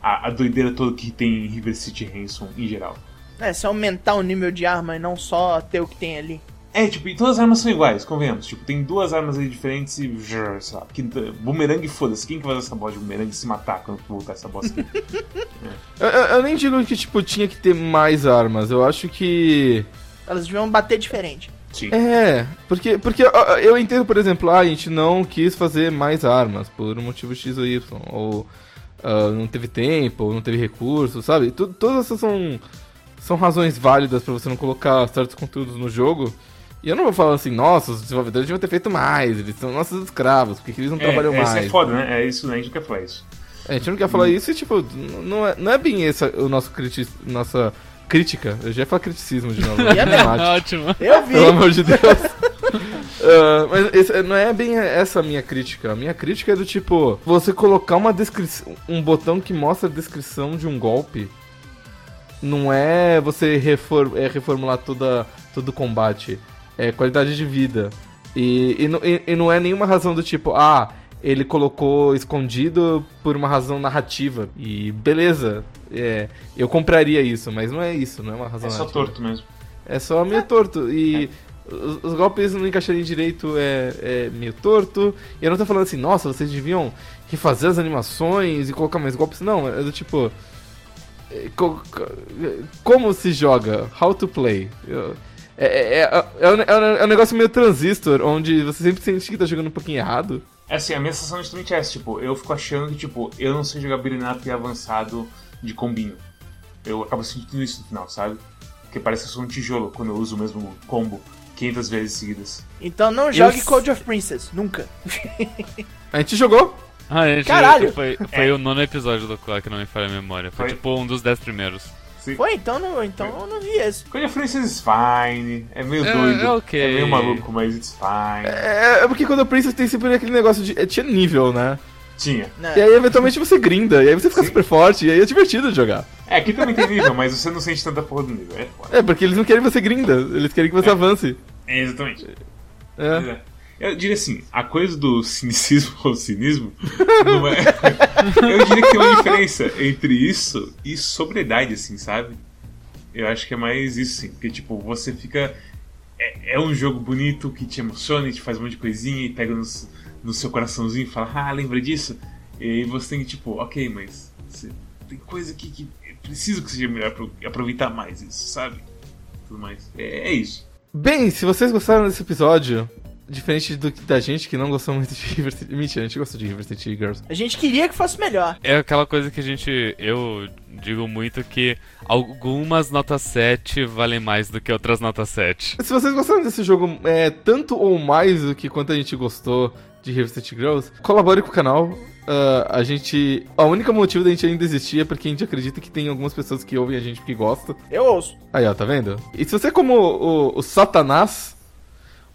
[SPEAKER 1] a, a doideira toda que tem em River City Ransom em geral.
[SPEAKER 4] É, se aumentar o nível de arma e não só ter o que tem ali.
[SPEAKER 1] É, tipo, e todas as armas são iguais, convenhamos. Tipo, tem duas armas aí diferentes e. Sei lá, quinta, bumerangue, foda-se. Quem que vai usar essa bola de bumerangue e se matar quando voltar essa bosta aqui?
[SPEAKER 2] Eu, eu- eu nem digo que, tipo, tinha que ter mais armas. Eu acho que.
[SPEAKER 4] Elas deviam bater diferente.
[SPEAKER 1] Sim.
[SPEAKER 2] É, porque, porque eu entendo, por exemplo, ah, a gente não quis fazer mais armas por um motivo X ou Y, ou ah, não teve tempo, ou não teve recursos, sabe? Tu- todas essas são, são razões válidas pra você não colocar certos conteúdos no jogo. E eu não vou falar assim, nossa, os desenvolvedores deviam ter feito mais, eles são nossos escravos, porque eles não trabalham
[SPEAKER 1] é,
[SPEAKER 2] mais.
[SPEAKER 1] Isso é foda, né? É isso, né? A gente não quer falar isso.
[SPEAKER 2] É, a gente não quer falar isso e, tipo, não é, não é bem essa o nosso criti nossa crítica. Eu já ia falar criticismo de novo.
[SPEAKER 4] E é.
[SPEAKER 3] Ótimo.
[SPEAKER 4] Eu vi.
[SPEAKER 2] Pelo amor de Deus. Ah, mas esse- não é bem essa a minha crítica. A minha crítica é do tipo, você colocar uma descrição, um botão que mostra a descrição de um golpe, não é você refor é reformular toda, todo o combate. É qualidade de vida. E, e, não- e- e não é nenhuma razão do tipo, ah, ele colocou escondido por uma razão narrativa. E beleza, é, eu compraria isso, mas não é isso, não é uma razão
[SPEAKER 1] É só
[SPEAKER 2] narrativa.
[SPEAKER 1] torto mesmo.
[SPEAKER 2] É só meio torto. E os, os golpes não encaixarem direito é, é meio torto. E eu não tô falando assim, nossa, vocês deviam refazer as animações e colocar mais golpes. Não, é do tipo. é, co- co- como se joga? How to play? Eu- É, é, é, é, um, é um- é um negócio meio transistor, onde você sempre sente que tá jogando um pouquinho errado.
[SPEAKER 1] É assim, a minha sensação é justamente essa, tipo, eu fico achando que, tipo, eu não sei jogar beat'em up avançado de combinho. Eu acabo sentindo isso no final, sabe? Porque parece que eu sou um tijolo quando eu uso o mesmo combo 500 vezes seguidas.
[SPEAKER 4] Então não jogue
[SPEAKER 3] Eu-
[SPEAKER 4] Code of Princess. Nunca.
[SPEAKER 2] A gente jogou.
[SPEAKER 3] Ah, gente,
[SPEAKER 4] Caralho!
[SPEAKER 3] Foi, foi o nono episódio do Clock, não me falha a memória. Foi,
[SPEAKER 1] Foi.
[SPEAKER 3] tipo um dos dez primeiros.
[SPEAKER 1] Sim.
[SPEAKER 4] Foi? Então, não, então eu não vi esse.
[SPEAKER 1] Of Princess is fine, é meio
[SPEAKER 3] É,
[SPEAKER 1] doido,
[SPEAKER 3] é ok.
[SPEAKER 1] meio maluco, mas it's fine.
[SPEAKER 2] É, é porque quando o Princess tem sempre aquele negócio de. é, tinha nível, né?
[SPEAKER 1] Tinha.
[SPEAKER 4] Né?
[SPEAKER 2] E aí, eventualmente, você grinda, e aí você fica
[SPEAKER 1] Sim.
[SPEAKER 2] super forte, e aí é divertido de jogar.
[SPEAKER 1] É, aqui também tem nível, mas você não sente tanta porra do nível, é foda.
[SPEAKER 2] É, porque eles não querem você grinda, eles querem que você
[SPEAKER 1] É.
[SPEAKER 2] avance.
[SPEAKER 1] É, exatamente.
[SPEAKER 2] É.
[SPEAKER 1] Eu diria assim, a coisa do cinicismo ou cinismo não é. Eu diria que tem uma diferença entre isso e sobriedade, assim, sabe? Eu acho que é mais isso, sim. Porque, tipo, você fica. É, é um jogo bonito que te emociona e te faz um monte de coisinha e pega no, no seu coraçãozinho e fala, ah, lembra disso? E aí você tem que, tipo, ok, mas tem coisa aqui que preciso que seja melhor pra aproveitar mais isso, sabe? Tudo mais. É, é isso.
[SPEAKER 2] Bem, se vocês gostaram desse episódio, diferente do, da gente que não gostou muito de River City... Mentira, a gente gostou de River City Girls.
[SPEAKER 4] A gente queria que fosse melhor.
[SPEAKER 3] É aquela coisa que a gente. Eu digo muito que algumas notas 7 valem mais do que outras notas 7.
[SPEAKER 2] Se vocês gostaram desse jogo é, tanto ou mais do que quanto a gente gostou de River City Girls, colabore com o canal. Ah, a gente. A única motivo da gente ainda existir é porque a gente acredita que tem algumas pessoas que ouvem a gente porque gostam.
[SPEAKER 4] Eu ouço.
[SPEAKER 2] Aí, ó, tá vendo? E se você é como o, o Satanás,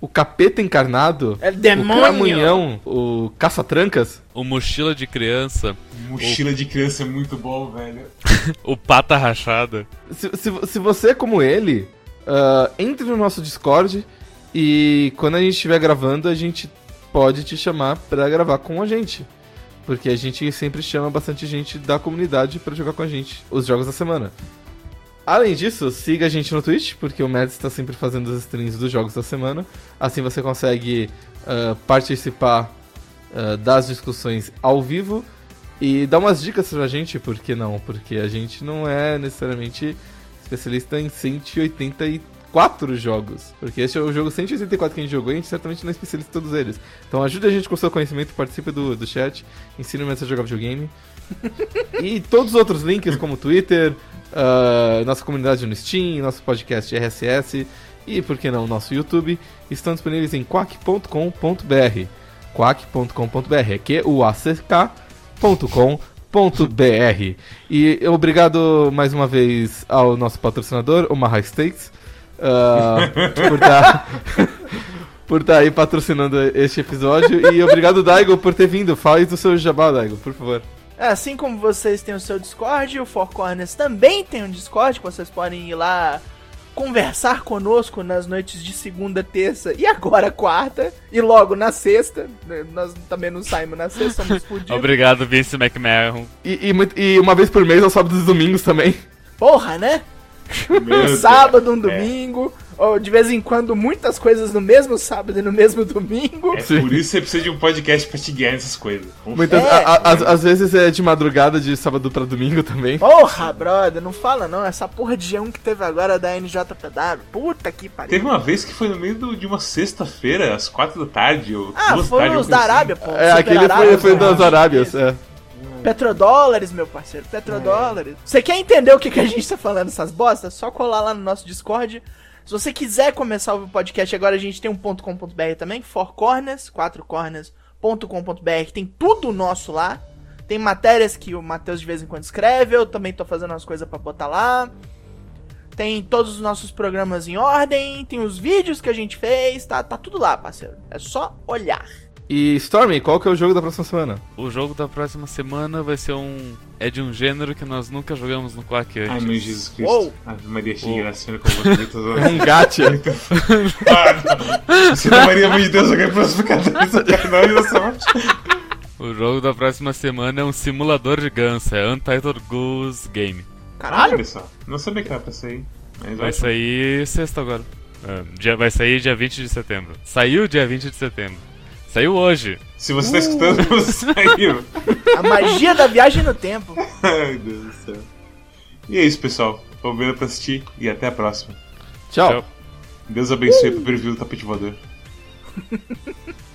[SPEAKER 2] o capeta encarnado,
[SPEAKER 4] É
[SPEAKER 2] o
[SPEAKER 4] demônio!
[SPEAKER 2] cramunhão, o caça-trancas.
[SPEAKER 3] O mochila de criança,
[SPEAKER 1] Mochila de criança é muito bom, velho.
[SPEAKER 3] o pata rachada.
[SPEAKER 2] Se, se, se você é como ele, ah, entre no nosso Discord e quando a gente estiver gravando, a gente pode te chamar pra gravar com a gente. Porque a gente sempre chama bastante gente da comunidade pra jogar com a gente os jogos da semana. Além disso, siga a gente no Twitch, porque o Mads está sempre fazendo as streams dos jogos da semana. Assim você consegue ah, participar ah, das discussões ao vivo e dar umas dicas pra gente, por que não? Porque a gente não é necessariamente especialista em 184 jogos. Porque esse é o jogo 184 que a gente jogou e a gente certamente não é especialista em todos eles. Então ajude a gente com o seu conhecimento, participe do, do chat, ensine o a jogar videogame. e todos os outros links, como Twitter, ah, nossa comunidade no Steam, nosso podcast RSS e, por que não, nosso YouTube, estão disponíveis em quack.com.br. quack.com.br, é Q-U-A-C-K.com.br. E obrigado mais uma vez ao nosso patrocinador, o Mahai Steaks, ah, por estar por tá aí patrocinando este episódio. E obrigado, Daigo, por ter vindo. Fale do seu jabá, Daigo, por favor.
[SPEAKER 4] É, Assim como vocês têm o seu Discord, o Four Corners também tem um Discord que vocês podem ir lá conversar conosco nas noites de segunda, terça e agora quarta. E logo na sexta. né, Nós também não saímos na sexta, somos fudidos.
[SPEAKER 3] Obrigado, Vince McMahon.
[SPEAKER 2] E, e e uma vez por mês, aos sábados e domingos também.
[SPEAKER 4] Porra, né?
[SPEAKER 1] Meu
[SPEAKER 4] Um
[SPEAKER 1] Deus.
[SPEAKER 4] sábado, um
[SPEAKER 1] É.
[SPEAKER 4] Ou de vez em quando muitas coisas no mesmo sábado e no mesmo domingo.
[SPEAKER 1] É
[SPEAKER 2] Sim.
[SPEAKER 1] por isso que você precisa de um podcast pra te guiar nessas coisas.
[SPEAKER 2] Muitas,
[SPEAKER 4] É.
[SPEAKER 2] a- a- às, às vezes é de madrugada, de sábado pra domingo também.
[SPEAKER 4] Porra, brother, não fala não. Essa porra de G1 que teve agora da NJPW. Puta que pariu.
[SPEAKER 1] Teve uma vez que foi no meio do- de uma sexta-feira, às quatro da tarde, ou
[SPEAKER 4] Ah,
[SPEAKER 1] duas
[SPEAKER 4] foi os da
[SPEAKER 1] coisa
[SPEAKER 4] Arábia,
[SPEAKER 1] assim.
[SPEAKER 4] pô.
[SPEAKER 2] É, aquele foi,
[SPEAKER 4] Arábia,
[SPEAKER 2] foi
[SPEAKER 4] pô.
[SPEAKER 2] das Arábias, é.
[SPEAKER 4] Petrodólares, meu parceiro, petrodólares. Você quer entender o que, que a gente tá falando essas bostas? Só colar lá no nosso Discord. Se você quiser começar o podcast, agora a gente tem um .com.br também, Four Corners, 4corners.com.br, tem tudo nosso lá. Tem matérias que o Matheus de vez em quando escreve, eu também tô fazendo umas coisas pra botar lá. Tem todos os nossos programas em ordem, tem os vídeos que a gente fez, tá, tá tudo lá, parceiro. É só olhar.
[SPEAKER 2] E Stormy, qual que é o jogo da próxima semana?
[SPEAKER 3] O jogo da próxima semana vai ser um. É de um gênero que nós nunca jogamos no Quack antes.
[SPEAKER 1] Ai, meu Jesus Cristo.
[SPEAKER 4] Uou.
[SPEAKER 1] Ave Maria, na cena com você.
[SPEAKER 2] É um gacha.
[SPEAKER 1] Ah, Senhor Maria, mãe de Deus, alguém próximo cada não, inocente.
[SPEAKER 3] O jogo da próxima semana é um simulador de ganso, é Untitled Goose Game.
[SPEAKER 4] Caralho!
[SPEAKER 1] Olha só, não sabia que era pra sair. Mas
[SPEAKER 3] Vai sair sexta agora. É, dia- vai sair dia 20 de setembro. Saiu dia 20 de setembro. Saiu hoje.
[SPEAKER 1] Se você tá escutando, você saiu.
[SPEAKER 4] A magia da viagem no tempo.
[SPEAKER 1] Ai, meu Deus do céu. E é isso, pessoal. Obrigado por assistir e até a próxima.
[SPEAKER 2] Tchau.
[SPEAKER 3] Tchau.
[SPEAKER 1] Deus abençoe pro preview do tapete voador.